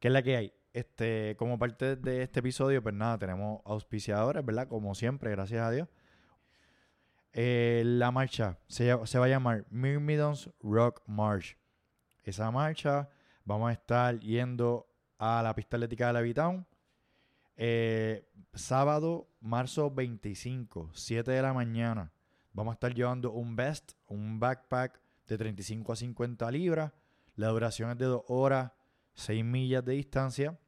¿Qué es la que hay? Este, como parte de este episodio, pues nada, tenemos auspiciadores, ¿verdad? Como siempre, gracias a Dios. Eh, la marcha se, va a llamar Myrmidons Rock March. Esa marcha vamos a estar yendo a la pista atlética de Levitown. Eh, sábado, marzo 25, 7 de la mañana. Vamos a estar llevando un vest, un backpack de 35 a 50 libras. La duración es de 2 horas, 6 millas de distancia.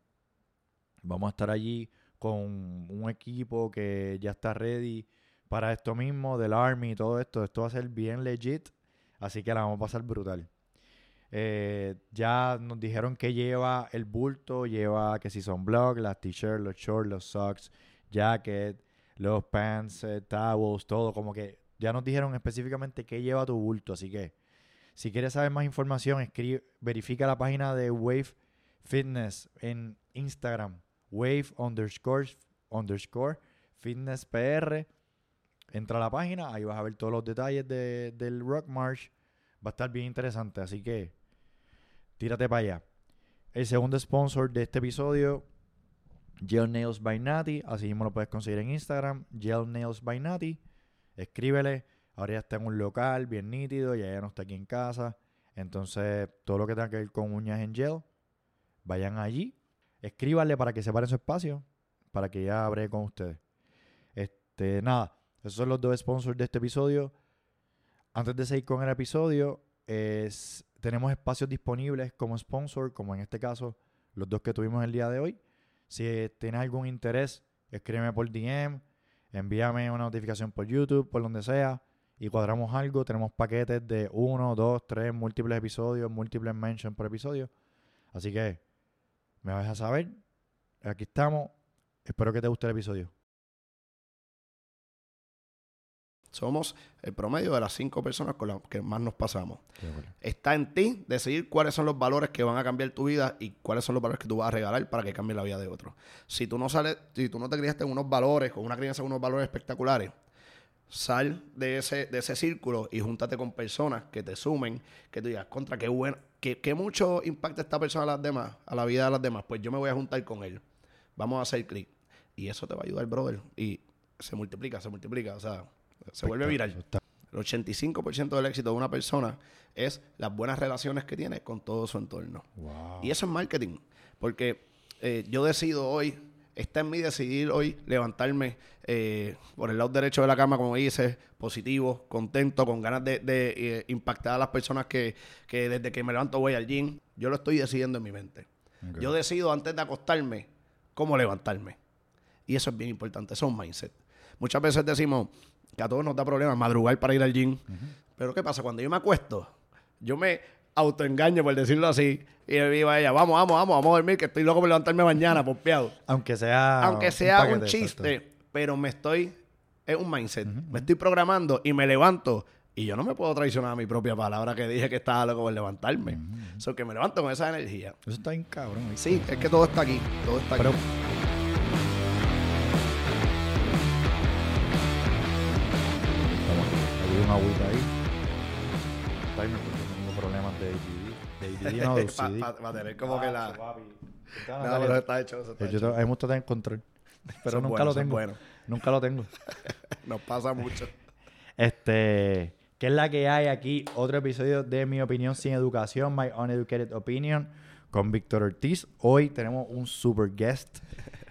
Vamos a estar allí con un equipo que ya está ready para esto mismo, del Army y todo esto. Esto va a ser bien legit, así que la vamos a pasar brutal. Eh, ya nos dijeron que lleva el bulto, lleva que si son blogs, las t-shirts, los shorts, los socks, jacket, los pants, eh, towels, todo. Como que ya nos dijeron específicamente qué lleva tu bulto. Así que si quieres saber más información, verifica la página de Wave Fitness en Instagram. Wave underscore, underscore Fitness PR. Entra a la página, ahí vas a ver todos los detalles de- del Rock March. Va a estar bien interesante, así que tírate para allá. El segundo sponsor de este episodio, Gel Nails by Natty. Así mismo lo puedes conseguir en Instagram, Gel Nails by Natty. Escríbele. Ahora ya está en un local bien nítido, ya ya no está aquí en casa. Entonces, todo lo que tenga que ver con uñas en gel, vayan allí. Escríbanle para que separen su espacio, para que ya abre con ustedes. Este, nada, esos son los dos sponsors de este episodio. Antes de seguir con el episodio, es, tenemos espacios disponibles como sponsor, como en este caso los dos que tuvimos el día de hoy. Si tienes algún interés, escríbeme por DM, envíame una notificación por YouTube, por donde sea, y cuadramos algo. Tenemos paquetes de uno, dos, tres, múltiples episodios, múltiples mentions por episodio. Así que me vas a saber. Aquí estamos. Espero que te guste el episodio. Somos el promedio de las cinco personas con las que más nos pasamos. Está en ti decidir cuáles son los valores que van a cambiar tu vida y cuáles son los valores que tú vas a regalar para que cambie la vida de otros. Si tú no sales, si tú no te criaste en unos valores, con una crianza con unos valores espectaculares, sal de ese, de ese círculo y júntate con personas que te sumen, que tú digas, contra, qué bueno, que, que mucho impacta esta persona a las demás, a la vida de las demás, pues yo me voy a juntar con él. Vamos a hacer clic. Y eso te va a ayudar, brother. Y se multiplica, se multiplica, o sea, se vuelve viral. El 85% del éxito de una persona es las buenas relaciones que tiene con todo su entorno. Wow. Y eso es marketing. Porque eh, yo decido hoy, está en mí decidir hoy levantarme eh, por el lado derecho de la cama, como dices, positivo, contento, con ganas de, de, eh, impactar a las personas que, que desde que me levanto voy al gym. Yo lo estoy decidiendo en mi mente. Yo decido antes de acostarme cómo levantarme. Y eso es bien importante, eso es un mindset. Muchas veces decimos que a todos nos da problemas madrugar para ir al gym. Pero ¿qué pasa? Cuando yo me acuesto, yo me autoengaño, por decirlo así, y le digo a ella, vamos, vamos, vamos, vamos a dormir, que estoy loco por levantarme mañana, pompeado. Aunque sea. Aunque sea un, paquete, chiste, exacto. pero me estoy, es un mindset, me estoy programando y me levanto. Y yo no me puedo traicionar a mi propia palabra que dije que estaba loco por levantarme. So que me levanto con esa energía. Eso está bien cabrón. Sí, es que todo está aquí, todo está aquí. Pero. Hay una agüita ahí. Timer, tengo problemas de ADD. De ADD no, de Para OCD. tener como que la... Papi. Está No, pero está hecho, eso está Yo hecho. te- a mí me gusta tener control. Pero nunca lo tengo. bueno. Nunca lo tengo. Nos pasa mucho. Este, ¿qué es la que hay aquí? Otro episodio de Mi Opinión Sin Educación, My Uneducated Opinion, con Víctor Ortiz. Hoy tenemos un super guest.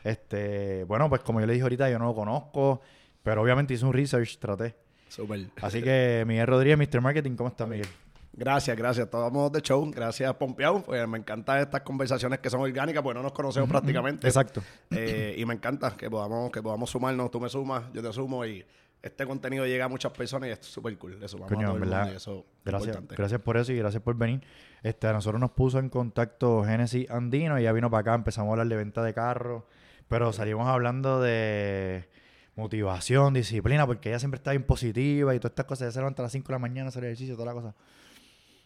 Este, bueno, pues como yo le dije ahorita, yo no lo conozco, pero obviamente hice un research, traté. Súper. Así que Miguel Rodríguez, Mr. Marketing, ¿cómo está Miguel? Gracias, gracias. Todos de show. Gracias, Pompeado. Pues me encantan estas conversaciones que son orgánicas porque no nos conocemos prácticamente. Exacto. Eh, y me encanta que podamos, que podamos sumarnos. Tú me sumas, yo te sumo y este contenido llega a muchas personas y es súper cool. Le sumamos Coño, a todo el verdad, mundo y eso es Gracias, importante. gracias por eso y gracias por venir. Este, a nosotros nos puso en contacto Genesis Andino y ya vino para acá, empezamos a hablar de venta de carros, pero salimos hablando de motivación, disciplina, porque ella siempre está bien positiva y todas estas cosas. Ella se levanta a las 5 de la mañana hacer ejercicio, toda la cosa.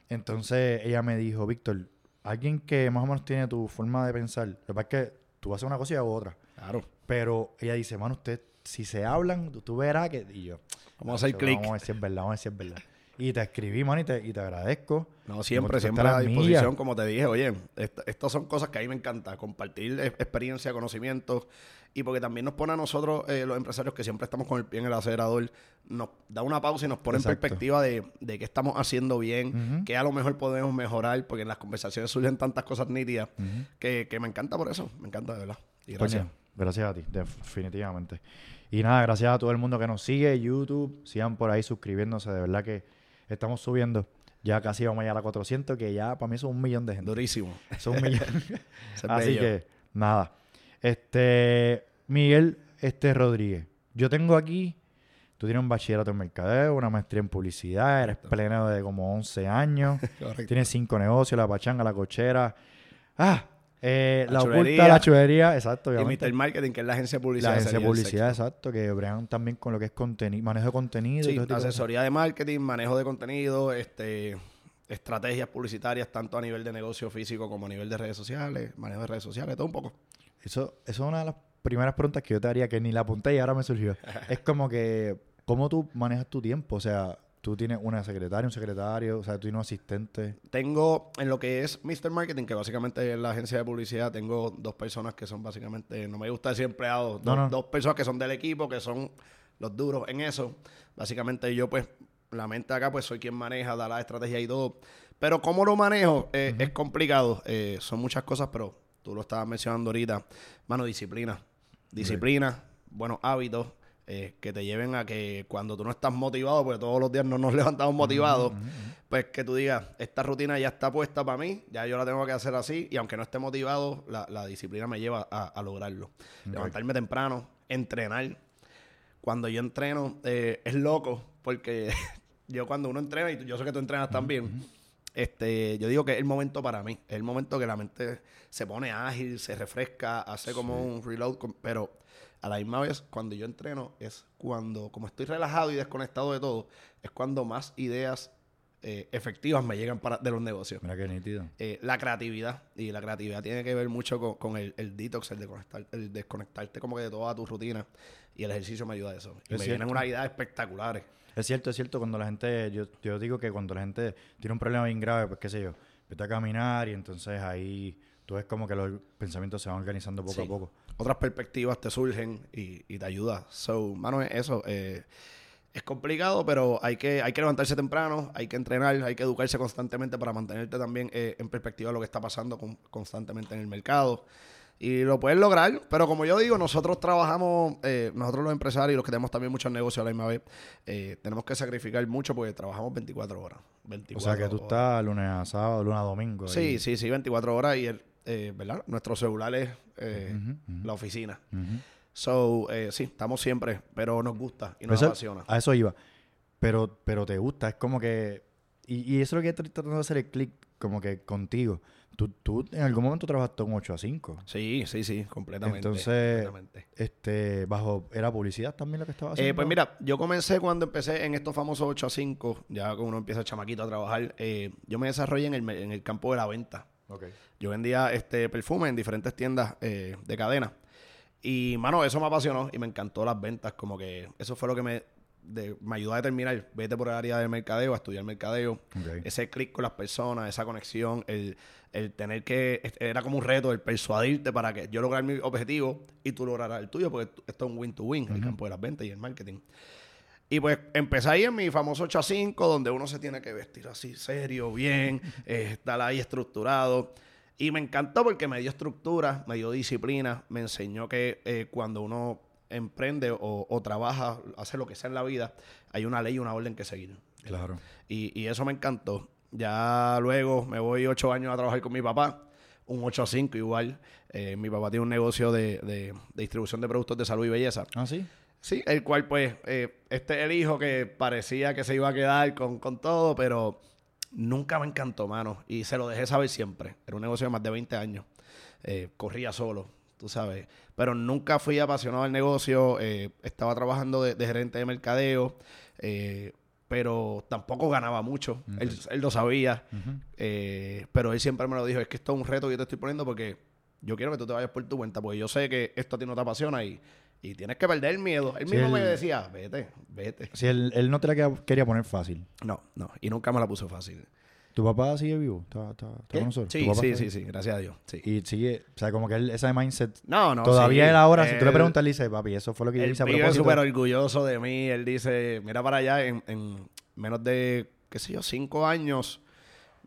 Entonces ella me dijo, Víctor, alguien que más o menos tiene tu forma de pensar, lo que pasa es que tú haces una cosa y hago otra. Claro. Pero ella dice, mano, usted, si se hablan, tú, tú verás que... Y yo, Vamos a hacer "Chacho, clic. Vamos a es verdad, vamos a es verdad. Y te escribí, man, y te, y te agradezco. No, siempre, siempre a la disposición, como te dije, oye, est- estas son cosas que a mí me encanta, compartir experiencia, conocimientos, y porque también nos pone a nosotros, eh, los empresarios que siempre estamos con el pie en el acelerador, nos da una pausa y nos pone Exacto. en perspectiva de, de qué estamos haciendo bien, qué a lo mejor podemos mejorar, porque en las conversaciones surgen tantas cosas nítidas, que, que me encanta por eso, me encanta de verdad. Y gracias. Coño, gracias a ti, definitivamente. Y nada, gracias a todo el mundo que nos sigue, YouTube, sigan por ahí suscribiéndose, de verdad que estamos subiendo. Ya casi vamos a llegar a 400, que ya para mí son un millón de gente. Durísimo. Son un millón. Así bello. que, nada. Este, Miguel este Rodríguez. Yo tengo aquí, tú tienes un bachillerato en mercadeo, una maestría en publicidad, eres pleno de como 11 años, Correcto. tienes cinco negocios, la pachanga, la cochera. Ah, eh, La la, oculta, la chulería, exacto, Y. Mr. Marketing, que es la agencia de publicidad. La agencia de publicidad, exacto, que bregan también con lo que es contenido, manejo de contenido. y Sí, todo ese tipo de asesoría de marketing, manejo de contenido, este, estrategias publicitarias, tanto a nivel de negocio físico como a nivel de redes sociales, manejo de redes sociales, todo un poco. Eso, eso es una de las primeras preguntas que yo te haría, que ni la apunté y ahora me surgió. es como que, ¿cómo tú manejas tu tiempo? O sea, tú tienes una secretaria, un secretario, o sea, tú tienes un asistente. Tengo en lo que es Mr. Marketing, que básicamente es la agencia de publicidad, tengo dos personas que son básicamente, no me gusta decir empleados, No, dos, no. dos personas que son del equipo, que son los duros en eso. Básicamente yo pues, la mente acá pues soy quien maneja, da la estrategia y todo. Pero cómo lo manejo eh, es complicado. Eh, son muchas cosas, pero tú lo estabas mencionando ahorita. Mano, disciplina. Disciplina, buenos hábitos. eh, que te lleven a que cuando tú no estás motivado, porque todos los días no nos levantamos motivados, pues que tú digas, esta rutina ya está puesta para mí, ya yo la tengo que hacer así, y aunque no esté motivado, la, la disciplina me lleva a, a lograrlo. Levantarme temprano, entrenar. Cuando yo entreno, eh, es loco, porque yo cuando uno entrena, y yo sé que tú entrenas también, este, yo digo que es el momento para mí, es el momento que la mente se pone ágil, se refresca, hace como un reload, con- pero a la misma vez, cuando yo entreno, es cuando, como estoy relajado y desconectado de todo, es cuando más ideas eh, efectivas me llegan para, de los negocios. Mira qué nítido. Eh, la creatividad, y la creatividad tiene que ver mucho con, con el, el detox, el, desconectar, el desconectarte como que de toda tu rutina, y el ejercicio me ayuda a eso. Y Es me vienen unas ideas espectaculares. Es cierto, es cierto, cuando la gente, yo, yo digo que cuando la gente tiene un problema bien grave, pues qué sé yo, empieza a caminar y entonces ahí tú ves como que los pensamientos se van organizando poco Sí. a poco. otras perspectivas te surgen y, y te ayuda. So, mano, eso eh, es complicado, pero hay que, hay que levantarse temprano, hay que entrenar, hay que educarse constantemente para mantenerte también eh, en perspectiva de lo que está pasando con- constantemente en el mercado. Y lo puedes lograr, pero como yo digo, nosotros trabajamos, eh, nosotros los empresarios y los que tenemos también muchos negocios a la misma vez, eh, tenemos que sacrificar mucho porque trabajamos 24 horas. 24 O sea que tú horas. estás lunes a sábado, lunes a domingo. Sí, sí, sí, 24 horas y, el, eh, ¿verdad? Nuestro celular es eh, Ujú, ujú. la oficina. So, eh, sí, estamos siempre, pero nos gusta y nos eso- apasiona. A eso iba. Pero, pero te gusta, es como que... Y, y eso es lo que estoy tratando de hacer el clic como que contigo. Tú, tú en algún momento trabajaste un 8 a 5. Sí, sí, sí, completamente. Entonces, completamente. Este, bajo, ¿era publicidad también lo que estaba haciendo? Eh, pues mira, yo comencé cuando empecé en estos famosos 8 a 5, ya cuando uno empieza chamaquito a trabajar, eh, yo me desarrollé en el, en el campo de la venta. Ok. Yo vendía este perfume en diferentes tiendas eh, de cadena. Y, mano, eso me apasionó y me encantó las ventas. Como que eso fue lo que me, de- me ayudó a determinar. Vete por el área del mercadeo, a estudiar mercadeo. Ese clic con las personas, esa conexión, el, el tener que... Era como un reto, el persuadirte para que yo lograra mi objetivo y tú lograras el tuyo, porque esto es un win-to-win, el campo de las ventas y el marketing. Y pues empecé ahí en mi famoso 8 a 5, donde uno se tiene que vestir así serio, bien, eh, estar ahí estructurado. Y me encantó porque me dio estructura, me dio disciplina, me enseñó que eh, cuando uno emprende o, o trabaja, hace lo que sea en la vida, hay una ley y una orden que seguir. Claro. Y, y eso me encantó. Ya luego me voy ocho años a trabajar con mi papá, un 8 a 5 igual. Eh, mi papá tiene un negocio de, de- de distribución de productos de salud y belleza. ¿Ah, sí? Sí, el cual pues, eh, este es el hijo que parecía que se iba a quedar con, con todo, pero nunca me encantó, mano. Y se lo dejé saber siempre. Era un negocio de más de 20 años. Eh, corría solo, tú sabes. Pero nunca fui apasionado del negocio. eh, estaba trabajando de, de gerente de mercadeo, eh, pero tampoco ganaba mucho. Él, él lo sabía. Pero él siempre me lo dijo, es que esto es un reto que yo te estoy poniendo porque yo quiero que tú te vayas por tu cuenta, porque yo sé que esto a ti no te apasiona y, Y tienes que perder el miedo. Él mismo me él- decía, vete, vete. Si él, él no te la quería- poner fácil. No, no. Y nunca me la puso fácil. ¿Tu papá sigue vivo? ¿Está, está, está con Sí, papá sí, sí. Gracias a Dios. Sí. Y sigue, o sea, como que él, ese mindset. No, no. todavía sí. él ahora, si tú le Él- preguntas, él dice, papi, eso fue lo que yo Él hice a propósito. súper orgulloso de mí. Él dice, mira para allá, en, en menos de, qué sé yo, cinco años.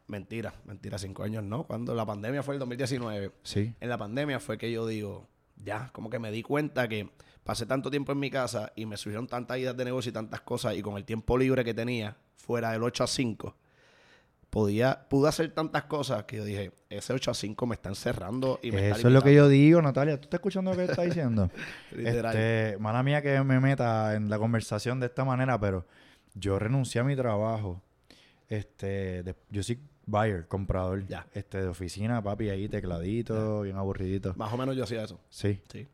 Mentira, mentira, cinco años no. Cuando la pandemia fue el 2019. Sí. En la pandemia fue que yo digo, ya, como que me di cuenta que pasé tanto tiempo en mi casa y me surgieron tantas ideas de negocio y tantas cosas. Y con el tiempo libre que tenía, fuera del 8 a 5, podía, pude hacer tantas cosas que yo dije, ese 8 a 5 me está encerrando y me está Eso es lo que limitando". yo digo, Natalia. ¿Tú estás escuchando lo que está diciendo? Este, mala mía que me meta en la conversación de esta manera, pero yo renuncié a mi trabajo. Este, de- yo soy buyer, comprador. Ya. Este, de oficina, papi, ahí tecladito, bien aburridito. Más o menos yo hacía eso. Sí. Sí.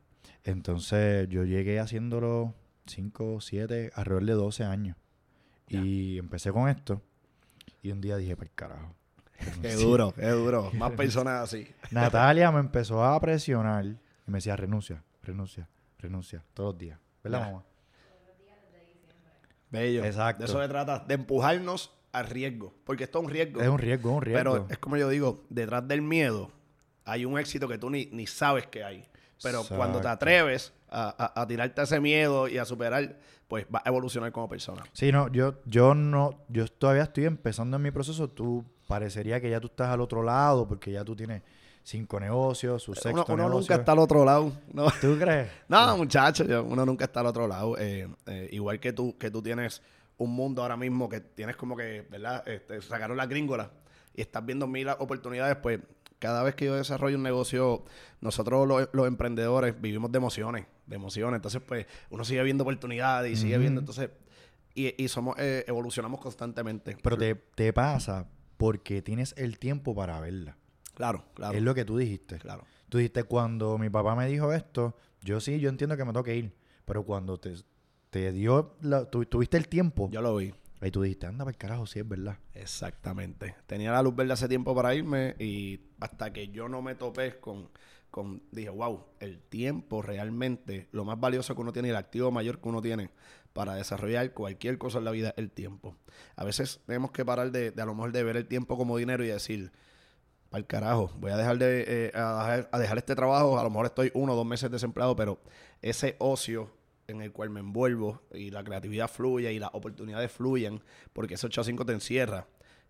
Entonces, yo llegué haciéndolo 5, 7, alrededor de 12 años. Y empecé con esto. Y un día dije, para carajo. Qué Sí. duro, qué duro. Más personas así. Natalia me empezó a presionar y me decía, renuncia, renuncia, renuncia, todos los días. ¿Verdad, Ya. mamá? Bello. Exacto. De eso se trata, de empujarnos al riesgo. Porque esto es un riesgo. Es un riesgo, es un riesgo. Pero es como yo digo, detrás del miedo hay un éxito que tú ni, ni sabes que hay. Pero cuando te atreves a, a- a tirarte ese miedo y a superar, pues vas a evolucionar como persona. Sí, no, yo, yo no, yo todavía estoy empezando en mi proceso. Tú parecería que ya tú estás al otro lado porque ya tú tienes cinco negocios, su sexto Uno, uno negocio. nunca está al otro lado. No, ¿Tú crees? no muchachos, yo- uno nunca está al otro lado. Eh, eh, igual que tú, que tú tienes un mundo ahora mismo que tienes como que, ¿verdad? Este, sacaron la gringola y estás viendo mil oportunidades, pues cada vez que yo desarrollo un negocio, nosotros los, los emprendedores vivimos de emociones, de emociones. Entonces, pues uno sigue viendo oportunidades y sigue viendo, entonces, y, y somos, eh, evolucionamos constantemente. Pero te, te pasa porque tienes el tiempo para verla. Claro, claro, Es lo que tú dijiste. claro. Tú dijiste, cuando mi papá me dijo esto, yo sí, yo entiendo que me tengo que ir. Pero cuando te, te dio, la, tu- tuviste el tiempo, Yo lo vi. ahí tú dijiste, anda, para carajo, sí es verdad. Exactamente. Tenía la luz verde hace tiempo para irme y hasta que yo no me topé con, con dije, wow, el tiempo realmente, lo más valioso que uno tiene y el activo mayor que uno tiene para desarrollar cualquier cosa en la vida el tiempo. A veces tenemos que parar de, de a lo mejor de ver el tiempo como dinero y decir, para el carajo, voy a dejar de eh, a dejar, a dejar este trabajo, a lo mejor estoy uno o dos meses desempleado, pero ese ocio en el cual me envuelvo y la creatividad fluye y las oportunidades fluyen, porque ese 8 a 5 te encierra.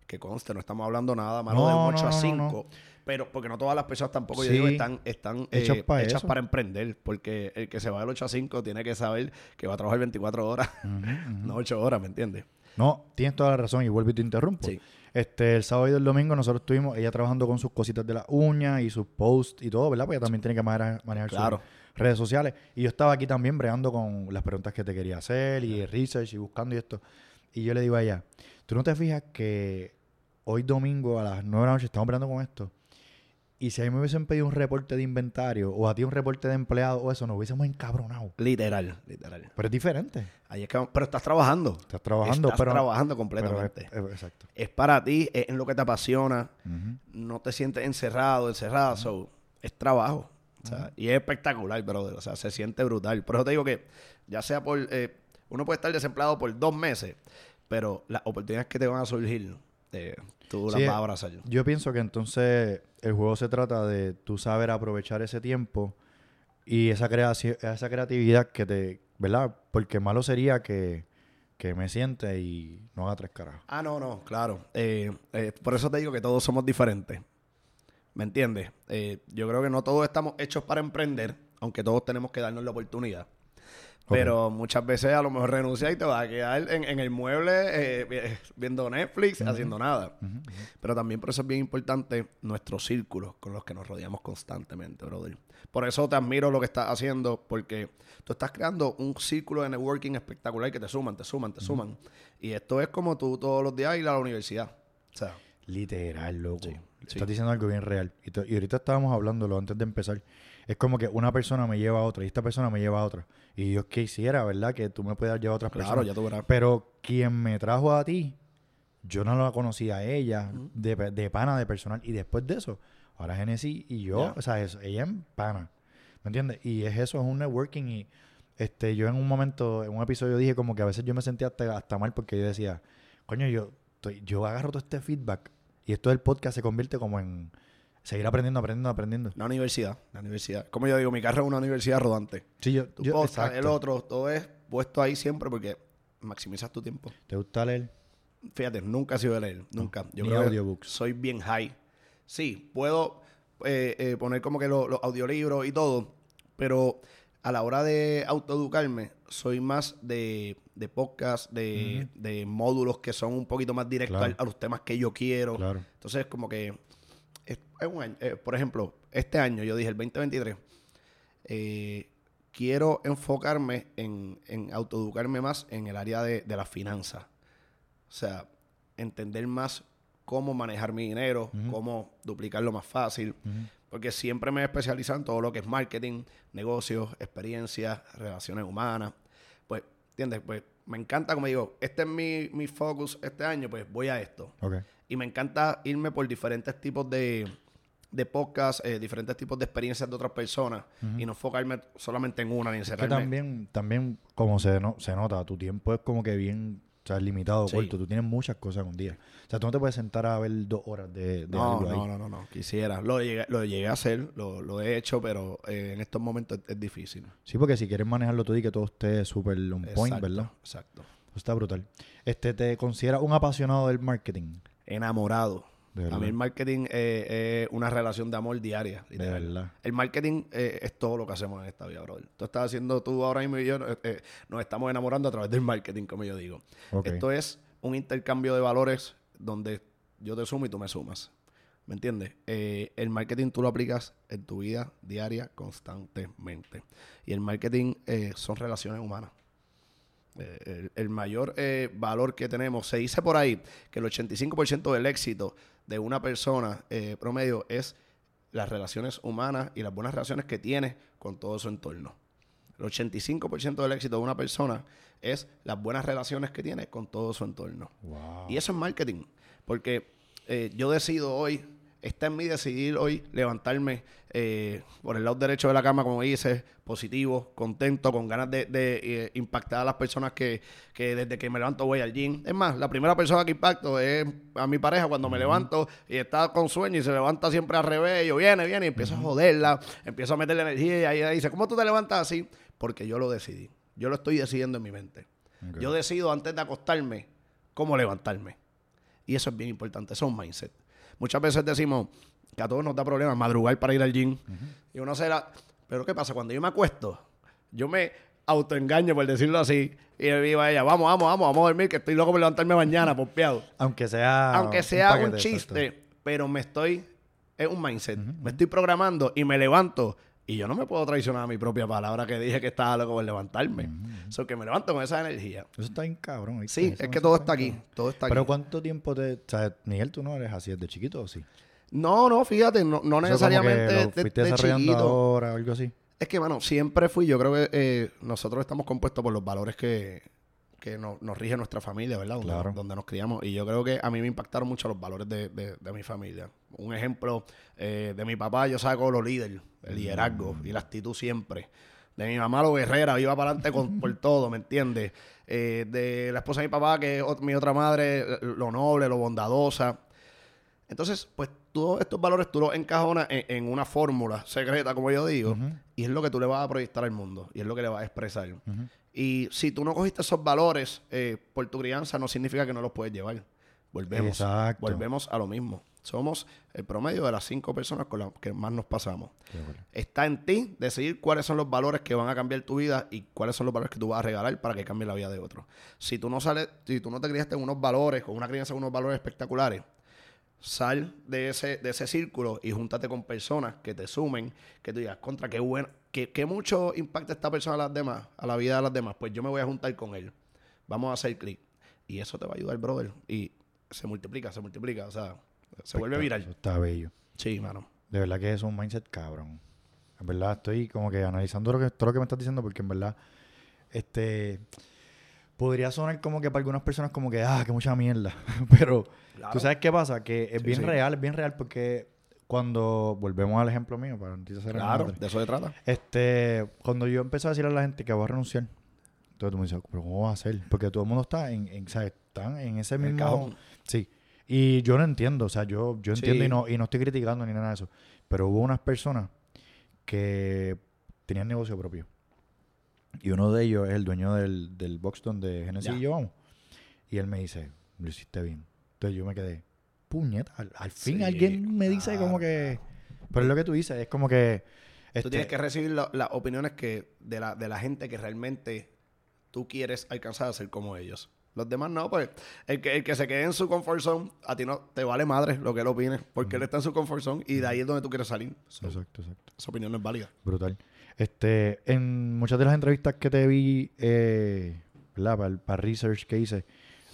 Que conste, no estamos hablando nada malo No, de un 8 no, a no, 5, no. pero porque no todas las personas tampoco, yo digo, están, están eh, Hechas eso. para emprender, porque el que se va del 8 a 5 tiene que saber que va a trabajar 24 horas, no 8 horas, ¿me entiendes? No, tienes toda la razón y vuelvo y te interrumpo. Sí. Este, el sábado y el domingo nosotros estuvimos ella trabajando con sus cositas de las uñas y sus posts y todo, ¿verdad? Porque ella también tiene que manejar, manejar Claro. Redes sociales. Y yo estaba aquí también bregando con las preguntas que te quería hacer y el research y buscando y esto. Y yo le digo a ella, ¿tú no te fijas que hoy domingo a las 9 de la noche estamos bregando con esto? Y si a mí me hubiesen pedido un reporte de inventario o a ti un reporte de empleado o eso, nos hubiésemos encabronado. Literal, literal. Pero es diferente. Ahí es que, pero estás trabajando. Estás trabajando, Estás pero... trabajando pero completamente. es- es- exacto. es para ti, es en lo que te apasiona, no te sientes encerrado, encerrada, so, es trabajo. O sea, Y es espectacular, brother. O sea, se siente brutal. Por eso te digo que, ya sea por. eh, uno puede estar desempleado por dos meses, pero las oportunidades que te van a surgir, eh, tú Sí, las vas a abrazar. Yo pienso que entonces el juego se trata de tú saber aprovechar ese tiempo y esa, creaci- esa creatividad que te, ¿verdad? Porque malo sería que, que me siente y no haga tres carajos. Ah, no, no, claro. Eh, eh, por eso te digo que todos somos diferentes. ¿Me entiendes? Eh, yo creo que no todos estamos hechos para emprender, aunque todos tenemos que darnos la oportunidad. Pero muchas veces a lo mejor renuncias y te vas a quedar en, en el mueble eh, vi- viendo Netflix, haciendo nada. Pero también por eso es bien importante nuestros círculos con los que nos rodeamos constantemente, brother. Por eso te admiro lo que estás haciendo, porque tú estás creando un círculo de networking espectacular que te suman, te suman, te suman. Y esto es como tú todos los días ir a la universidad. O sea, Literal, loco. Sí, sí. Estás diciendo algo bien real. Y, y ahorita estábamos hablándolo antes de empezar. Es como que una persona me lleva a otra y esta persona me lleva a otra. Y yo quisiera, ¿verdad? Que tú me puedas llevar a otras claro, personas. ya tú verás. Pero quien me trajo a ti, yo no la conocía a ella, de, de pana, de personal. Y después de eso, ahora Genesis y yo, o sea, eso, ella es pana. ¿Me entiendes? Y es eso, es un networking. Y este, yo en un momento, en un episodio dije como que a veces yo me sentía hasta, hasta mal porque yo decía, coño, yo, estoy- yo agarro todo este feedback y esto del podcast se convierte como en seguir aprendiendo, aprendiendo, aprendiendo. La universidad, la universidad. Como yo digo, mi carrera es una universidad rodante. Sí, yo, Tu yo- podcast, el otro, todo es puesto ahí siempre porque maximizas tu tiempo. ¿Te gusta leer? Fíjate, nunca he sido de leer, nunca. Yo ni creo que audiobooks. soy bien high. Sí, puedo eh, eh, poner como que lo- los audiolibros y todo, pero a la hora de autoeducarme, soy más de, de podcast, de, de módulos que son un poquito más directos Claro. a los temas que yo quiero. Claro. Entonces, como que, es, es un año. Eh, por ejemplo, este año, yo dije el 2023, eh, quiero enfocarme en, en autoeducarme más en el área de, de las finanzas. O sea, entender más cómo manejar mi dinero, cómo duplicarlo más fácil. Porque siempre me he especializado en todo lo que es marketing, negocios, experiencias, relaciones humanas. ¿Entiendes? Pues me encanta, como digo, este es mi, mi focus este año, pues voy a esto. Y me encanta irme por diferentes tipos de, de podcasts, eh, diferentes tipos de experiencias de otras personas y no enfocarme solamente en una ni Es que encerrarme. también, también como se, no, se nota, tu tiempo es como que bien, o sea, limitado, Sí. corto. Tú tienes muchas cosas en un día. O sea, tú no te puedes sentar a ver dos horas de, de No, algo ahí. no, no, no, no, quisiera. Lo llegué, lo llegué a hacer, lo, lo he hecho, pero eh, en estos momentos es, es difícil. Sí, porque si quieres manejarlo todo y que todo esté súper on point, Exacto, ¿verdad? Exacto. Eso está brutal. Este, ¿te consideras un apasionado del marketing? Enamorado. De A mí el marketing eh, es una relación de amor diaria. De verdad. El marketing eh, es todo lo que hacemos en esta vida, brother. Tú estás haciendo tú ahora mismo y yo eh, eh, nos estamos enamorando a través del marketing, como yo digo. Esto es un intercambio de valores donde yo te sumo y tú me sumas. ¿Me entiendes? Eh, el marketing tú lo aplicas en tu vida diaria constantemente. Y el marketing eh, son relaciones humanas. Eh, el, el mayor eh, valor que tenemos, se dice por ahí que el 85% del éxito de una persona eh, promedio es las relaciones humanas y las buenas relaciones que tiene con todo su entorno. El 85% del éxito de una persona es las buenas relaciones que tiene con todo su entorno. Wow. Y eso es marketing. Porque eh, yo decido hoy, está en mí decidir hoy levantarme eh, por el lado derecho de la cama, como dice, positivo, contento, con ganas de, de, eh, impactar a las personas que, que desde que me levanto voy al gym. Es más, la primera persona que impacto es a mi pareja cuando me levanto y está con sueño y se levanta siempre al revés. y Yo viene, viene y empiezo a joderla, empiezo a meterle energía y ahí ella dice, ¿cómo tú te levantas así? Porque yo lo decidí. Yo lo estoy decidiendo en mi mente. Yo decido antes de acostarme cómo levantarme. Y eso es bien importante, eso es un mindset. Muchas veces decimos que a todos nos da problemas madrugar para ir al gym. Y uno será, pero ¿qué pasa? Cuando yo me acuesto, yo me autoengaño, por decirlo así, y le digo a ella, vamos, vamos, vamos, vamos a dormir, que estoy loco por levantarme mañana, pompeado. Aunque sea. Aunque sea un, chiste, exacto. pero me estoy, es un mindset, me estoy programando y me levanto. Y yo no me puedo traicionar a mi propia palabra que dije que estaba loco por levantarme. So que me levanto con esa energía. Eso está bien cabrón. ¿viste? Sí, Eso- es que todo está aquí. cabrón. Todo está Pero. ¿cuánto tiempo te. O sea, Miguel, tú no eres así desde chiquito o sí? No, no, fíjate, no, no necesariamente de, fuiste de desarrollando chiquito. ahora o algo así. Es que, bueno, siempre fui, yo creo que eh, nosotros estamos compuestos por los valores que, que nos, nos rige nuestra familia, ¿verdad? Donde, Claro. donde nos criamos. Y yo creo que a mí me impactaron mucho los valores de, de- de mi familia. Un ejemplo eh, de mi papá, yo saco lo líder, el liderazgo y la actitud siempre. De mi mamá, lo guerrera, iba para adelante con, por todo, ¿me entiendes? Eh, de la esposa de mi papá, que es mi otra madre, lo noble, lo bondadosa. Entonces, pues todos estos valores tú los encajonas en, en una fórmula secreta, como yo digo, y es lo que tú le vas a proyectar al mundo, y es lo que le vas a expresar. Y si tú no cogiste esos valores eh, por tu crianza, no significa que no los puedes llevar. Volvemos. Exacto. Volvemos a lo mismo. Somos el promedio de las cinco personas con las que más nos pasamos. Está en ti decidir cuáles son los valores que van a cambiar tu vida y cuáles son los valores que tú vas a regalar para que cambie la vida de otros. Si tú no sales, si tú no te criaste en unos valores, con una crianza con unos valores espectaculares, sal de ese, de ese círculo y júntate con personas que te sumen, que tú digas, contra, qué bueno, que, que mucho impacta esta persona a las demás, a la vida de las demás, pues yo me voy a juntar con él. Vamos a hacer clic. Y eso te va a ayudar, brother. Y se multiplica, se multiplica, o sea, se vuelve Eso viral. está bello. Sí, mano. De verdad que es un mindset cabrón. En verdad estoy como que analizando lo que, todo lo que me estás diciendo porque en verdad, este, podría sonar como que para algunas personas como que, ah, que mucha mierda. Pero Claro. tú sabes qué pasa, que es Sí, bien sí. real, es bien real porque cuando volvemos al ejemplo mío, para no hacer Claro, de eso se trata. Este, cuando yo empecé a decirle a la gente que voy a renunciar, entonces tú me dices, pero ¿cómo vas a hacer? Porque todo el mundo está en, en ¿sabes? Están en ese mismo... cajón. Sí. Y yo no entiendo, o sea, yo, yo entiendo Sí. y, no, y no estoy criticando ni nada de eso. Pero hubo unas personas que tenían negocio propio. Y uno de ellos es el dueño del, del box donde Genesis y yo vamos. Y él me dice, lo hiciste bien. Entonces yo me quedé, puñeta, al, al fin Sí, alguien me dice como claro, que... Pero es lo que tú dices, es como que... Tú este, tienes que recibir la- las opiniones que de la, de la gente que realmente tú quieres alcanzar a ser como ellos. Los demás no, pues el que, el que se quede en su comfort zone, a ti no te vale madre lo que él opine, porque él está en su comfort zone y de ahí es donde tú quieres salir. So, Exacto, exacto. esa opinión no es válida. Brutal. Este, en muchas de las entrevistas que te vi, eh, ¿verdad? Para, el research que hice,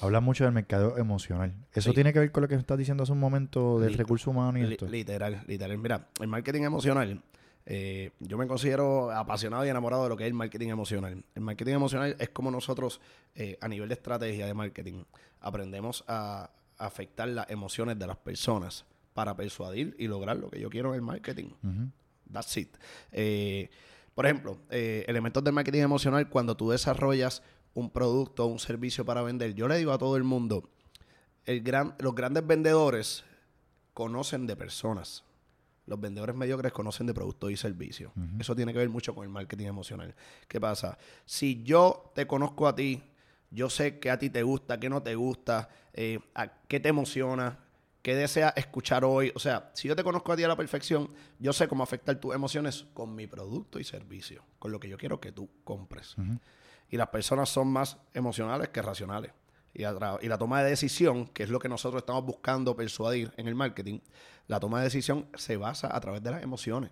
hablas mucho del mercado emocional. ¿Eso Sí. tiene que ver con lo que estás diciendo hace un momento del recurso humano y esto? literal, literal. Mira, el marketing emocional, eh, yo me considero apasionado y enamorado de lo que es el marketing emocional. El marketing emocional es como nosotros, eh, a nivel de estrategia de marketing, aprendemos a afectar las emociones de las personas para persuadir y lograr lo que yo quiero en el marketing. That's it. Eh, por ejemplo, elementos del marketing emocional, cuando tú desarrollas un producto o un servicio para vender, yo le digo a todo el mundo, el gran, los grandes vendedores conocen de personas. Los vendedores mediocres conocen de productos y servicios. Eso tiene que ver mucho con el marketing emocional. ¿Qué pasa? Si yo te conozco a ti, yo sé que a ti te gusta, qué no te gusta, eh, a qué te emociona, qué deseas escuchar hoy. O sea, si yo te conozco a ti a la perfección, yo sé cómo afectar tus emociones con mi producto y servicio, con lo que yo quiero que tú compres. Y las personas son más emocionales que racionales. Y, la toma de decisión, que es lo que nosotros estamos buscando persuadir en el marketing, la toma de decisión se basa a través de las emociones,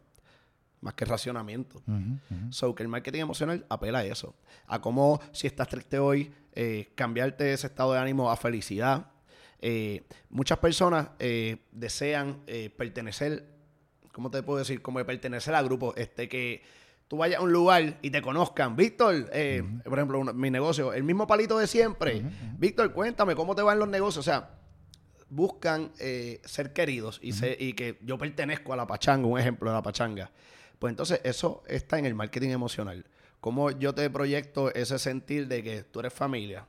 más que racionamiento. Ujú, ujú. So, que el marketing emocional apela a eso. A cómo, si estás triste hoy, eh, cambiarte ese estado de ánimo a felicidad. Eh, muchas personas eh, desean eh, pertenecer, ¿cómo te puedo decir? Como de pertenecer a grupos. Este, que tú vayas a un lugar y te conozcan. Víctor, eh, por ejemplo, mi negocio, el mismo palito de siempre. Víctor, cuéntame, ¿cómo te van los negocios? O sea, buscan eh, ser queridos y, se- y que yo pertenezco a la pachanga, un ejemplo de la pachanga. Pues entonces eso está en el marketing emocional. Cómo yo te proyecto ese sentir de que tú eres familia.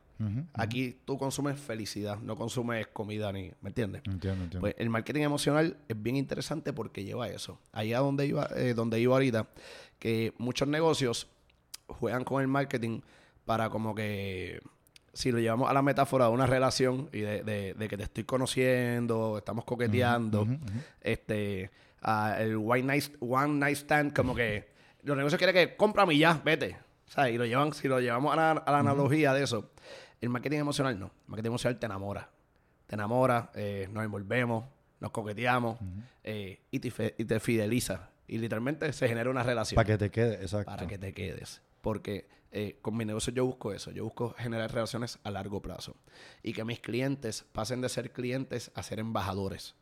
Aquí tú consumes felicidad, no consumes comida ni, ¿me entiendes? Entiendo, entiendo. Pues el marketing emocional es bien interesante porque lleva eso. Allá donde iba, eh, donde iba ahorita, que muchos negocios juegan con el marketing para como que si lo llevamos a la metáfora de una relación y de, de- de que te estoy conociendo, estamos coqueteando, este el one night, one night stand, como que los negocios quieren que cómprame y ya, vete. O sea, y lo llevan, si lo llevamos a la, a la analogía de eso, el marketing emocional no. El marketing emocional te enamora. Te enamora, eh, nos envolvemos, nos coqueteamos eh, y, te, y te fideliza. Y literalmente se genera una relación Para que te quede, exacto. para que te quedes. Porque eh, con mi negocio yo busco eso. Yo busco generar relaciones a largo plazo. Y que mis clientes pasen de ser clientes a ser embajadores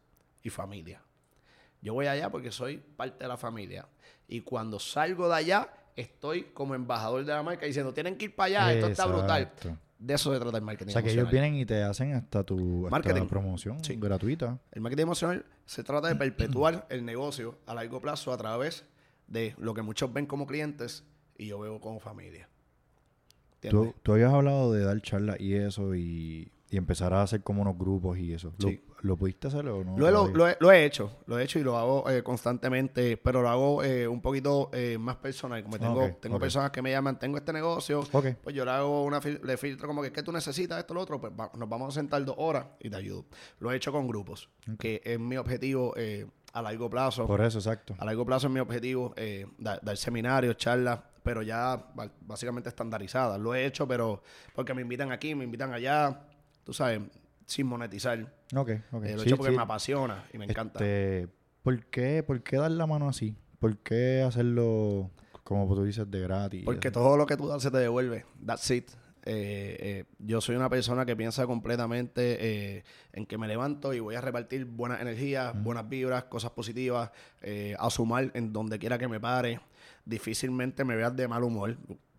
y familia. Yo voy allá porque soy parte de la familia. Y cuando salgo de allá, estoy como embajador de la marca diciendo, tienen que ir para allá, esto está brutal. De eso se trata el marketing O sea, que ellos emocional. vienen y te hacen hasta tu hasta promoción Sí. gratuita. El marketing emocional se trata de perpetuar el negocio a largo plazo a través de lo que muchos ven como clientes y yo veo como familia. Tú, tú habías hablado de dar charlas y eso y, y empezar a hacer como unos grupos y eso. ¿Lo, Sí. ¿lo pudiste hacer o no? Lo, he- lo- lo he, lo he hecho, lo he hecho y lo hago eh, constantemente, pero lo hago eh, un poquito eh, más personal. Como tengo, tengo personas que me llaman, tengo este negocio, pues yo le hago una fil- le filtro como que, ¿qué tú necesitas? Esto, lo otro, pues va- nos vamos a sentar dos horas y te ayudo. Lo he hecho con grupos, que es mi objetivo a largo plazo. Por eso, exacto. A largo plazo es mi objetivo da- dar seminarios, charlas, pero ya básicamente estandarizadas. Lo he hecho, pero porque me invitan aquí, me invitan allá, tú sabes, sin monetizar. Ok, ok. Eh, lo he hecho porque sí. me apasiona y me encanta. Este, ¿por, qué, ¿Por qué dar la mano así? ¿Por qué hacerlo, como tú dices, de gratis? Porque todo lo que tú das se te devuelve. That's it. Eh, eh, yo soy una persona que piensa completamente eh, en que me levanto y voy a repartir buenas energías, buenas vibras, cosas positivas, a sumar en donde quiera que me pare. Difícilmente me veas de mal humor.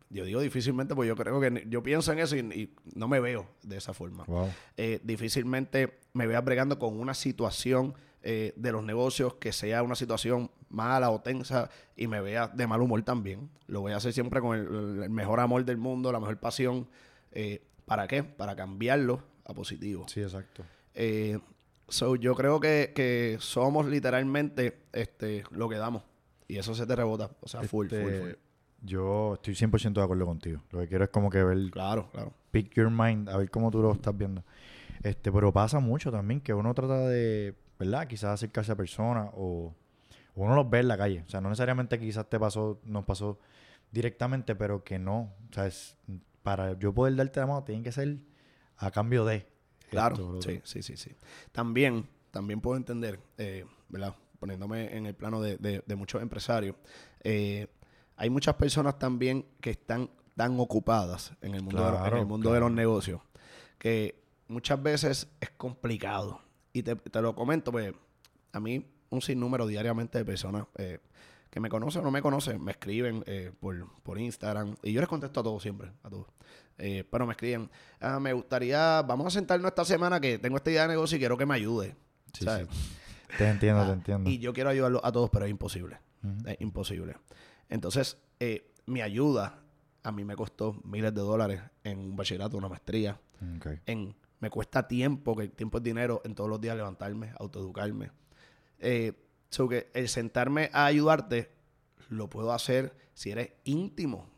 Yo digo difícilmente porque yo creo que yo pienso en eso y, y no me veo de esa forma. Wow. Eh, difícilmente me veas bregando con una situación eh, de los negocios, que sea una situación mala o tensa y me vea de mal humor también. Lo voy a hacer siempre con el, mejor amor del mundo, la mejor pasión. Eh, ¿Para qué? Para cambiarlo a positivo. Sí, exacto. So, yo creo que, que, somos literalmente este, lo que damos. Y eso se te rebota. O sea, full, full, Este, full. Yo estoy 100% de acuerdo contigo. Lo que quiero es como que ver, Claro, claro. pick your mind, a ver cómo tú lo estás viendo. Este, pero pasa mucho también que uno trata de, ¿verdad? Quizás acercarse a personas o uno los ve en la calle. O sea, no necesariamente quizás te pasó, nos pasó directamente, pero que no. O sea, es, para yo poder darte la mano, tiene que ser a cambio de. Claro, esto, sí, sí, sí, sí. También, también puedo entender, eh, ¿verdad? Poniéndome en el plano de, de- de muchos empresarios, eh, hay muchas personas también que están tan ocupadas en el mundo, de, en el mundo de los negocios que muchas veces es complicado. Y te, te lo comento, pues a mí un sinnúmero diariamente de personas eh, que me conocen o no me conocen, me escriben eh, por, por Instagram y yo les contesto a todos siempre, a todos. Eh, pero me escriben, "Ah, me gustaría, vamos a sentarnos esta semana que tengo esta idea de negocio y quiero que me ayude. Sí, ¿sabes? sí. Te entiendo, te Ah, entiendo. Y yo quiero ayudarlos a todos, pero es imposible. Es imposible. Entonces, eh, mi ayuda a mí me costó miles de dólares en un bachillerato, una maestría. En, me cuesta tiempo, que el tiempo es dinero, en todos los días levantarme, autoeducarme. Eh, so que el sentarme a ayudarte lo puedo hacer si eres íntimo.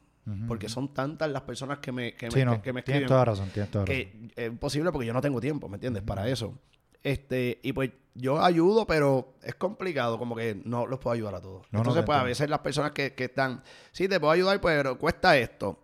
Porque son tantas las personas que me, que me, no, que, me tienes escriben toda razón, tienes toda razón. que es imposible porque yo no tengo tiempo, ¿me entiendes? Para eso. Este, y pues yo ayudo, pero es complicado, como que no los puedo ayudar a todos. No, no, Entonces, te pues a veces las personas que, que están, sí, te puedo ayudar, pero cuesta esto.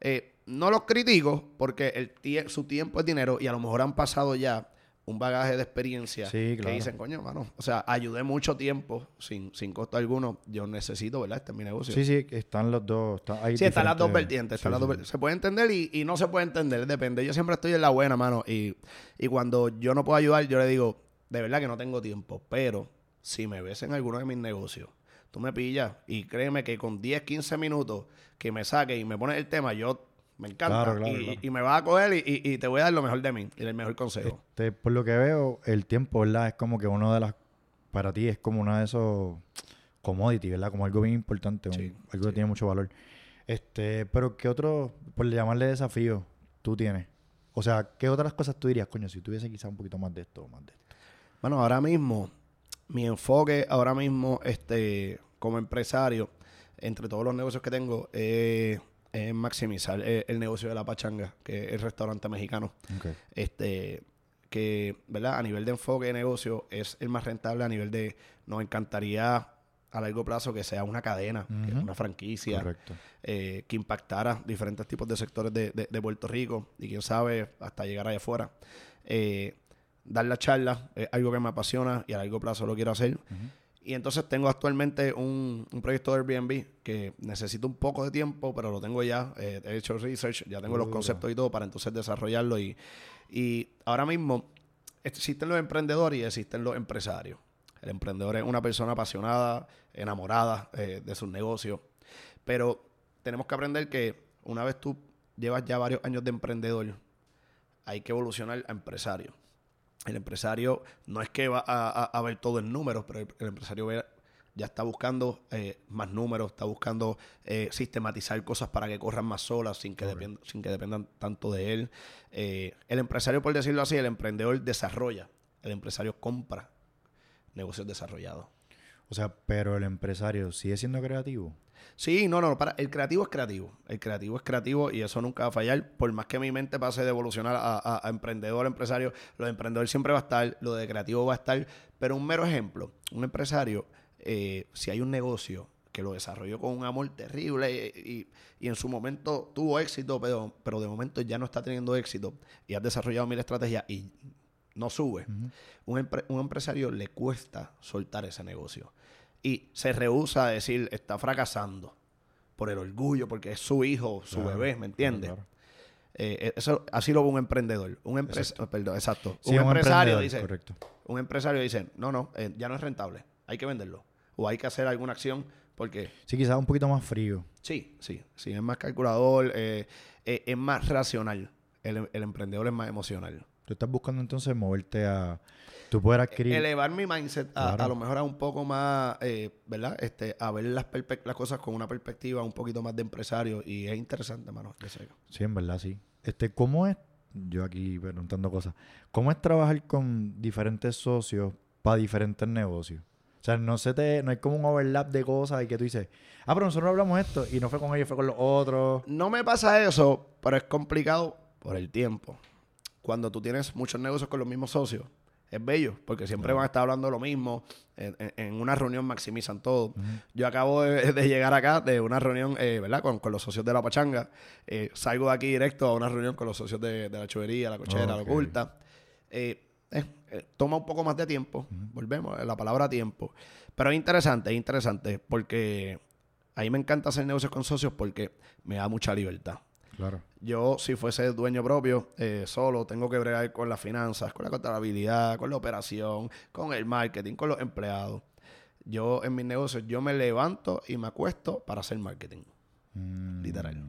Eh, no los critico porque el tie- su tiempo es dinero y a lo mejor han pasado ya un bagaje de experiencia Sí, que claro. dicen, coño, mano, o sea, ayudé mucho tiempo sin, sin costo alguno. Yo necesito, ¿verdad? Este es mi negocio. Sí, sí, están los dos. está- hay Sí, están las dos vertientes. están sí, las dos vertientes. Se puede entender y, y no se puede entender, depende. Yo siempre estoy en la buena, mano. Y, y cuando yo no puedo ayudar, yo le digo, de verdad que no tengo tiempo. Pero si me ves en alguno de mis negocios, tú me pillas y créeme que con 10, 15 minutos que me saques y me pones el tema, yo me encanta. Claro, claro, y, claro. y me vas a coger y, te voy a dar lo mejor de mí y el mejor consejo. Este, por lo que veo, el tiempo, ¿verdad? Es como que uno de las... Para ti es como uno de esos commodity, ¿verdad? Como algo bien importante, un- Sí, algo que tiene mucho valor. Este, pero ¿qué otro, por llamarle desafío, tú tienes? O sea, ¿qué otras cosas tú dirías, coño, si tuviese quizás un poquito más de esto más de esto? Bueno, ahora mismo, mi enfoque ahora mismo, este, como empresario, entre todos los negocios que tengo, eh, es maximizar el, el negocio de la pachanga, que es el restaurante mexicano. Este, que, ¿verdad? A nivel de enfoque de negocio es el más rentable a nivel de, nos encantaría a largo plazo que sea una cadena, una franquicia, eh, que impactara diferentes tipos de sectores de, de- de Puerto Rico y quién sabe hasta llegar allá afuera. Eh, dar la charla es algo que me apasiona y a largo plazo lo quiero hacer. Y entonces tengo actualmente un, un proyecto de Airbnb que necesito un poco de tiempo, pero lo tengo ya. eh, he hecho research, ya tengo los conceptos y todo para entonces desarrollarlo. Y, y ahora mismo existen los emprendedores y existen los empresarios. El emprendedor es una persona apasionada, enamorada eh, de sus negocios. Pero tenemos que aprender que una vez tú llevas ya varios años de emprendedor, hay que evolucionar a empresario. El empresario no es que va a, a- a ver todo en números, pero el, el empresario ve- ya está buscando eh, más números, está buscando eh, sistematizar cosas para que corran más solas sin que, Correcto. depend- sin que dependan tanto de él. Eh, el empresario, por decirlo así, el emprendedor desarrolla, el empresario compra negocios desarrollados. O sea, pero el empresario sigue siendo creativo. Sí, no, no, para, el creativo es creativo. El creativo es creativo y eso nunca va a fallar. Por más que mi mente pase de evolucionar a, a- a emprendedor, empresario, lo de emprendedor siempre va a estar, lo de creativo va a estar. Pero un mero ejemplo, un empresario, eh, si hay un negocio que lo desarrolló con un amor terrible y, y en su momento tuvo éxito, pero, pero de momento ya no está teniendo éxito y has desarrollado mil estrategias y no sube, Ujú. un, empre- un empresario le cuesta soltar ese negocio. Y se rehúsa a decir, está fracasando por el orgullo, porque es su hijo, su Claro, bebé, ¿me entiendes? claro, claro. Eh, eso, así lo ve un emprendedor. Un empresario, perdón, exacto. Sí, un, empresario dice, Correcto. un empresario dice, no, no, eh, ya no es rentable, hay que venderlo. O hay que hacer alguna acción, porque Sí, quizás un poquito más frío. sí, sí, sí, es más calculador, eh, eh, es más racional. El, el emprendedor es más emocional. Tú estás buscando entonces moverte a... Tú poder adquirir... Elevar mi mindset a, Claro. a lo mejor a un poco más, eh, ¿verdad? Este, a ver las, las cosas con una perspectiva un poquito más de empresario. Y es interesante, mano. Sí, en verdad, sí. Este, ¿cómo es? Yo aquí preguntando cosas. ¿Cómo es trabajar con diferentes socios para diferentes negocios? O sea, no se te, no hay como un overlap de cosas y que tú dices, ah, pero nosotros hablamos esto y no fue con ellos, fue con los otros. No me pasa eso, pero es complicado por el tiempo. Cuando tú tienes muchos negocios con los mismos socios, es bello, porque siempre van a estar hablando lo mismo. En, en- en una reunión maximizan todo. Yo acabo de, de llegar acá de una reunión, eh, ¿verdad? Con, con los socios de la pachanga. Eh, salgo de aquí directo a una reunión con los socios de, de la chuvería, la cochera, la oculta. Eh, toma un poco más de tiempo. Volvemos a la palabra tiempo. Pero es interesante, es interesante, porque a mí me encanta hacer negocios con socios porque me da mucha libertad. Claro. Yo, si fuese dueño propio, eh, solo tengo que bregar con las finanzas, con la contabilidad, con la operación, con el marketing, con los empleados. Yo, en mis negocios, yo me levanto y me acuesto para hacer marketing. Mm. Literal.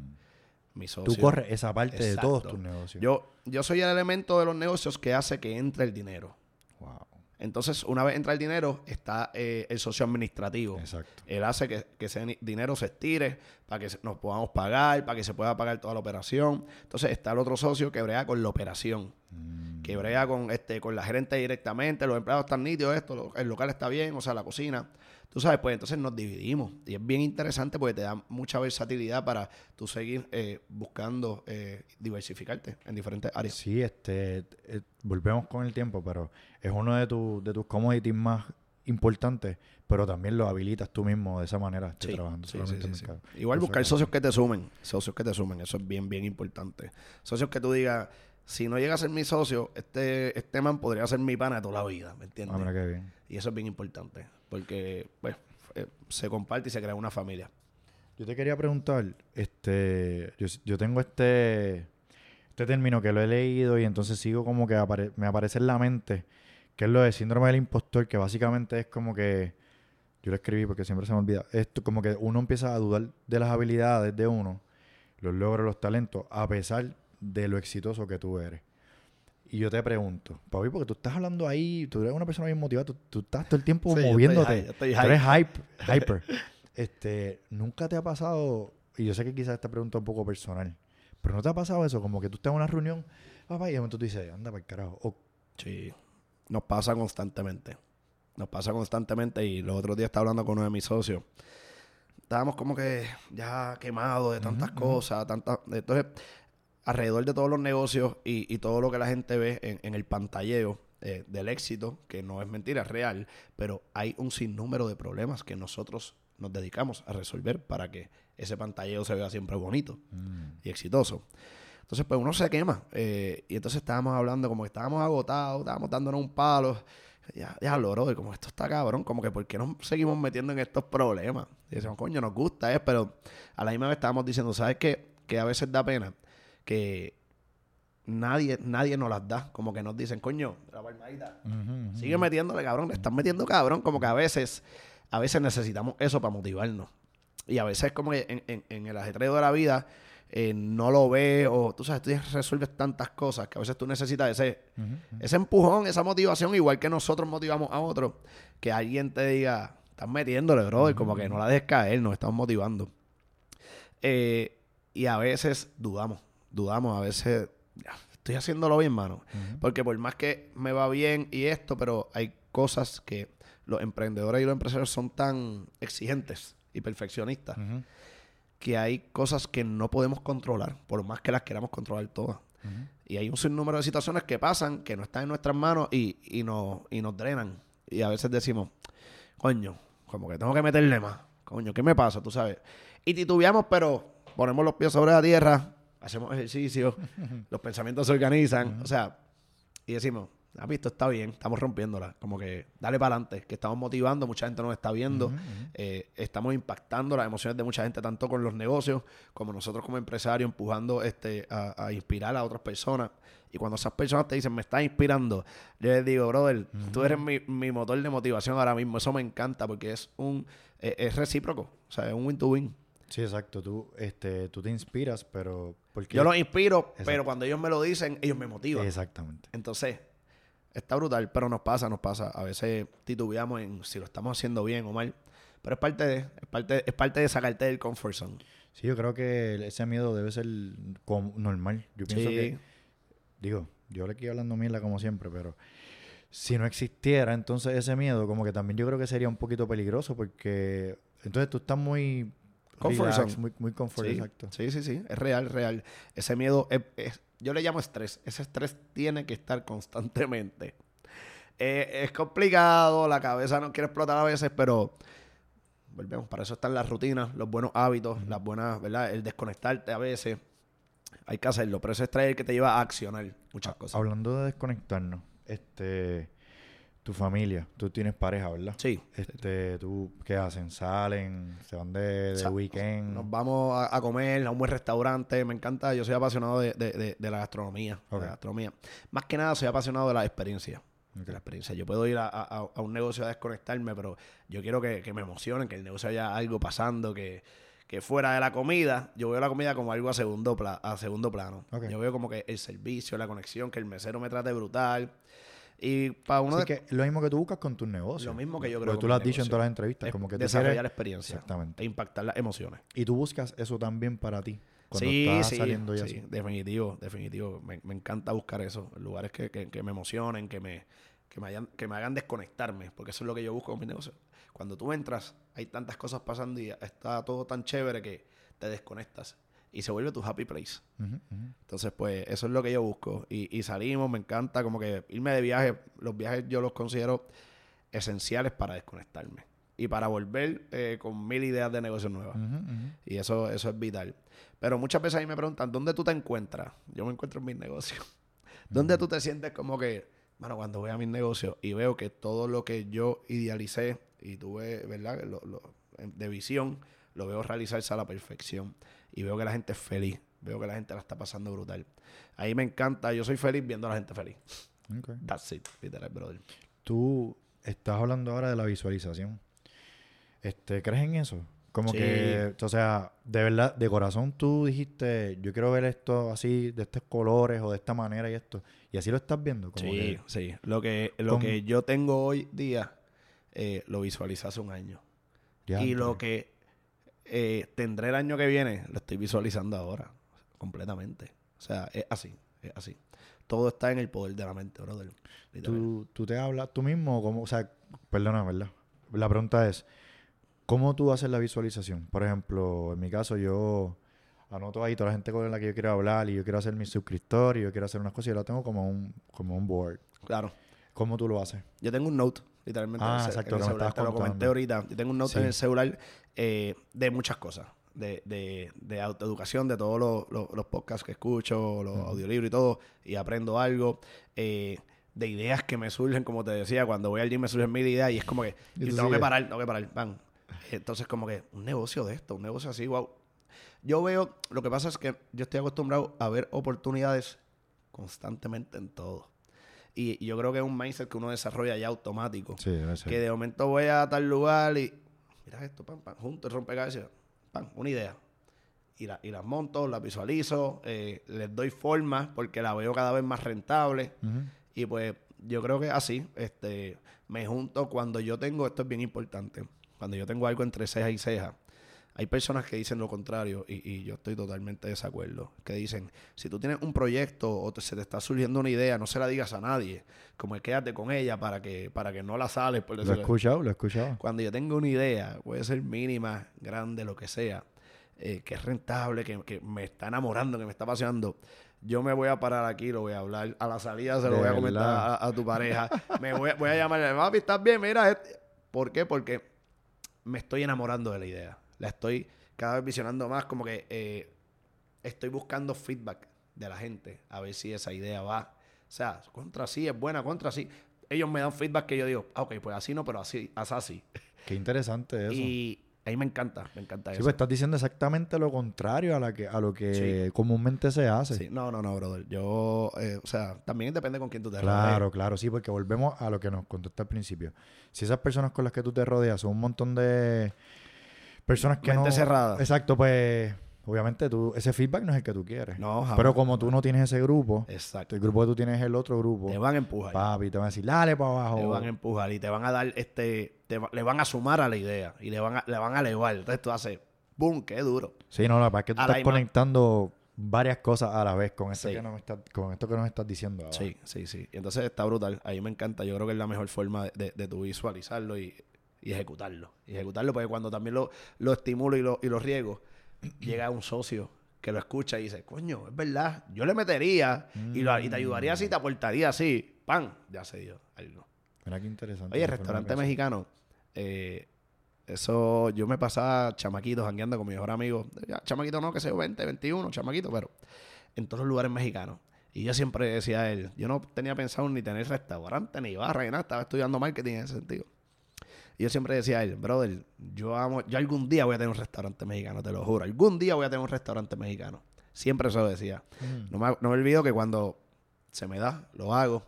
Mi Tú socio. corres esa parte de todos tus negocios. Yo, yo soy el elemento de los negocios que hace que entre el dinero. Entonces, una vez entra el dinero, está eh, el socio administrativo. Exacto. Él hace que, que ese dinero se estire para que nos podamos pagar, para que se pueda pagar toda la operación. Entonces está el otro socio que brega con la operación, Mm. que brega con este con la gerente directamente, los empleados están nítidos, esto, lo- el local está bien, o sea, la cocina. Tú sabes, pues entonces nos dividimos. Y es bien interesante porque te da mucha versatilidad para tú seguir eh, buscando eh, diversificarte en diferentes áreas. Sí, este, eh, volvemos con el tiempo, pero es uno de, tus de tus commodities más importantes, pero también lo habilitas tú mismo de esa manera, Sí, trabajando sí, solamente sí. Igual buscar socios que te sumen, socios que te sumen, eso es bien, bien importante. Socios que tú digas, si no llega a ser mi socio, este, este man podría ser mi pana de toda la vida, ¿me entiendes? Ah, mira qué bien. Y eso es bien importante, porque pues eh, se comparte y se crea una familia. Yo te quería preguntar, este, yo, tengo este, este término que lo he leído y entonces sigo como que me aparece en la mente, que es lo de síndrome del impostor, que básicamente es como que, yo lo escribí porque siempre se me olvida, esto como que uno empieza a dudar de las habilidades de uno, los logros, los talentos, a pesar de lo exitoso que tú eres. Y yo te pregunto, papi, porque tú estás hablando ahí, tú eres una persona bien motivada, tú, tú estás todo el tiempo Sí, yo estoy moviéndote. yo estoy Tú eres hype, hyper. Este, nunca te ha pasado, y yo sé que quizás esta pregunta es un poco personal, pero no te ha pasado eso, como que tú estás en una reunión, papá, y de momento tú dices, anda para el carajo. O, Sí, nos pasa constantemente. Nos pasa constantemente y los otros días estaba hablando con uno de mis socios. Estábamos como que ya quemados de tantas cosas, tantas... Entonces, alrededor de todos los negocios y, y todo lo que la gente ve en, el pantalleo eh, del éxito, que no es mentira, es real, pero hay un sinnúmero de problemas que nosotros nos dedicamos a resolver para que ese pantalleo se vea siempre bonito y exitoso. Entonces, pues uno se quema. eh, y entonces estábamos hablando como que estábamos agotados, estábamos dándonos un palo. Ya, ya lo bro, como esto está cabrón, como que ¿por qué nos seguimos metiendo en estos problemas? Y decimos, coño, nos gusta, ¿eh? pero a la misma vez estábamos diciendo, ¿sabes qué? Que a veces da pena que nadie, nadie nos las da. Como que nos dicen, coño, la palmadita, sigue metiéndole, cabrón, le están metiendo cabrón. Como que a veces, a veces necesitamos eso para motivarnos. Y a veces como que en, en- en el ajetreo de la vida eh, no lo ves o tú sabes, tú resuelves tantas cosas que a veces tú necesitas ese, ese empujón, esa motivación, igual que nosotros motivamos a otros, que alguien te diga, estás metiéndole, brother, como que no la dejes caer, nos estamos motivando. Eh, y a veces dudamos, dudamos, a veces, "Ya, estoy haciéndolo bien, mano. Porque por más que me va bien y esto, pero hay cosas que los emprendedores y los empresarios son tan exigentes y perfeccionistas que hay cosas que no podemos controlar, por más que las queramos controlar todas. Y hay un sinnúmero de situaciones que pasan, que no están en nuestras manos y, y, nos, y nos drenan. Y a veces decimos, coño, como que tengo que meterle más. Coño, ¿qué me pasa? Tú sabes. Y titubeamos, pero ponemos los pies sobre la tierra, hacemos ejercicio, los pensamientos se organizan. O sea, y decimos, has visto, está bien, estamos rompiéndola. Como que dale para adelante, que estamos motivando, mucha gente nos está viendo, eh, estamos impactando las emociones de mucha gente, tanto con los negocios como nosotros como empresarios, empujando este, a, a inspirar a otras personas. Y cuando esas personas te dicen, me estás inspirando, yo les digo, brother, tú eres mi, mi motor de motivación ahora mismo. Eso me encanta porque es un eh, es recíproco, o sea, es un win to win. Sí, exacto. Tú, este, tú te inspiras, pero... Porque... Yo los inspiro, pero cuando ellos me lo dicen, ellos me motivan. Exactamente. Entonces, está brutal, pero nos pasa, nos pasa. A veces titubeamos en si lo estamos haciendo bien o mal. Pero es parte de, es parte, es parte de sacarte del comfort zone. Sí, yo creo que ese miedo debe ser normal. Yo pienso que, digo, yo le estoy hablando mierda como siempre, pero si no existiera entonces ese miedo, como que también yo creo que sería un poquito peligroso porque entonces tú estás muy comfort muy, muy comfort, sí, exacto. Sí, sí, sí, es real, real. Ese miedo, es, yo le llamo estrés. Ese estrés tiene que estar constantemente. Eh, es complicado, la cabeza no quiere explotar a veces, pero volvemos, para eso están las rutinas, los buenos hábitos, las buenas, ¿verdad? El desconectarte a veces. Hay que hacerlo, pero ese estrés es el que te lleva a accionar muchas cosas. Hablando de desconectarnos, este tu familia, tú tienes pareja, ¿verdad? Sí. Este, ¿tú qué hacen? ¿Salen? ¿Se van de, weekend? Nos vamos a, comer a un buen restaurante. Me encanta, yo soy apasionado de, la gastronomía. la gastronomía. Más que nada soy apasionado de la experiencia. De la experiencia. Yo puedo ir a, un negocio a desconectarme, pero yo quiero que, me emocionen, que el negocio haya algo pasando, que, fuera de la comida, yo veo la comida como algo a segundo, a segundo plano. Yo veo como que el servicio, la conexión, que el mesero me trate brutal y para uno de... que lo mismo que tú buscas con tus negocios. Lo mismo que yo creo. Porque tú lo has dicho en todas las entrevistas, como que desarrollar la experiencia. Exactamente. E impactar las emociones. Y tú buscas eso también para ti. Cuando sí, estás sí, saliendo sí, definitivo, definitivo. Me, encanta buscar eso, lugares que, que, me emocionen, que me, que me, hayan, que me hagan desconectarme, porque eso es lo que yo busco con mi negocio. Cuando tú entras, hay tantas cosas pasando y está todo tan chévere que te desconectas y se vuelve tu happy place. Entonces, pues, eso es lo que yo busco. Y, salimos, me encanta como que irme de viaje. Los viajes yo los considero esenciales para desconectarme y para volver eh, con mil ideas de negocio nuevas. Y eso, eso es vital. Pero muchas veces ahí me preguntan, ¿dónde tú te encuentras? Yo me encuentro en mis negocios. ¿Dónde tú te sientes como que, bueno, cuando voy a mis negocios y veo que todo lo que yo idealicé y tuve, ¿verdad? de visión, lo veo realizarse a la perfección y veo que la gente es feliz. Veo que la gente la está pasando brutal. Ahí me encanta. Yo soy feliz viendo a la gente feliz. That's it, literal, brother. Tú estás hablando ahora de la visualización. Este, ¿Crees en eso? Como que, o sea, de verdad, de corazón tú dijiste, yo quiero ver esto así, de estos colores o de esta manera y esto. Y así lo estás viendo. Como sí, sí. Lo que, lo que yo tengo hoy día, eh, lo visualizé hace un año. y lo que eh, tendré el año que viene, lo estoy visualizando ahora, completamente. O sea, es así, es así. Todo está en el poder de la mente, brother. ¿Tú, tú te hablas tú mismo, como, o sea, perdona, ¿verdad? La pregunta es, ¿cómo tú haces la visualización? Por ejemplo, en mi caso, yo anoto ahí toda la gente con la que yo quiero hablar y yo quiero hacer mi suscriptor y yo quiero hacer unas cosas y yo lo tengo como un, como un board. Claro. ¿Cómo tú lo haces? Yo tengo un note, literalmente. Ah, exacto, Te lo comenté ahorita. Yo tengo un note en el celular eh, de muchas cosas. De, de, de autoeducación, de todos los, los, podcasts que escucho, los audiolibros y todo, y aprendo algo. Eh, de ideas que me surgen, como te decía, cuando voy al gym me surgen mil ideas y es como que tengo que parar, tengo que parar, van. Entonces, como que un negocio de esto, un negocio así, wow. Yo veo, lo que pasa es que yo estoy acostumbrado a ver oportunidades constantemente en todo. Y, yo creo que es un mindset que uno desarrolla ya automático. Sí, que de momento voy a tal lugar y mira esto, pam, pam, junto el rompecabezas, pam, una idea. Y, la, y las monto, las visualizo, eh, les doy forma porque la veo cada vez más rentable. Y pues yo creo que así, este, me junto cuando yo tengo, esto es bien importante, cuando yo tengo algo entre ceja y ceja, hay personas que dicen lo contrario y, yo estoy totalmente de desacuerdo. Que dicen, si tú tienes un proyecto o se te está surgiendo una idea, no se la digas a nadie. Como quédate con ella para que, para que no la sales. Por lo he escuchado, lo he escuchado. Cuando yo tengo una idea, puede ser mínima, grande, lo que sea, eh, que es rentable, que, me está enamorando, que me está apasionando, yo me voy a parar aquí, lo voy a hablar. A la salida se lo voy a comentar a, tu pareja. me voy, voy a llamarle, papi, ¿estás bien? Mira, este". ¿por qué? Porque me estoy enamorando de la idea la estoy cada vez visionando más, como que eh, estoy buscando feedback de la gente, a ver si esa idea va. O sea, contra sí, es buena, contra sí. Ellos me dan feedback que yo digo, ah, ok, pues así no, pero así, haz así. Qué interesante eso. Y ahí me encanta, me encanta sí, eso. pues estás diciendo exactamente lo contrario a, la que, a lo que comúnmente se hace. Sí, no, no, no, brother. Yo, eh, o sea, también depende con quién tú te rodeas. Claro, claro, sí, porque volvemos a lo que nos contaste al principio. Si esas personas con las que tú te rodeas son un montón de Personas que Mente no... cerrada. Exacto, pues... Obviamente tú... Ese feedback no es el que tú quieres. No, jamás. Pero como tú no tienes ese grupo, Exacto. el grupo que tú tienes es el otro grupo, Te van a empujar. papi, te van a decir, dale para abajo. Te van a empujar y te van a dar este. te va- le van a sumar a la idea y le van a, le van a elevar. Entonces tú haces. ¡Boom! ¡Qué duro! Sí, no, la verdad es que tú A estás conectando varias cosas a la vez con esto, Sí. que, nos está- con esto que nos estás diciendo ahora. Sí, sí, sí. Entonces está brutal. A mí me encanta. Yo creo que es la mejor forma de, de, de tú visualizarlo y, y ejecutarlo. Y ejecutarlo porque cuando también lo, lo estimulo y lo, y lo riego, llega un socio que lo escucha y dice, coño, es verdad, yo le metería y, lo- y te ayudaría así, te aportaría así. ¡Pam! Ya se dio algo. Mira qué interesante. Oye, restaurante mexicano. eh, eso, yo me pasaba chamaquitos jangueando con mi mejor amigo. Chamaquito no, que sé yo, 20, 21, chamaquito, pero en todos los lugares mexicanos. Y yo siempre decía a él, yo no tenía pensado ni tener restaurante, ni barra, ni nada. Estaba estudiando marketing en ese sentido. Y yo siempre decía a él, brother, yo amo, yo algún día voy a tener un restaurante mexicano, te lo juro. Algún día voy a tener un restaurante mexicano. Siempre eso decía. Mm. No me, no me olvido que cuando se me da, lo hago,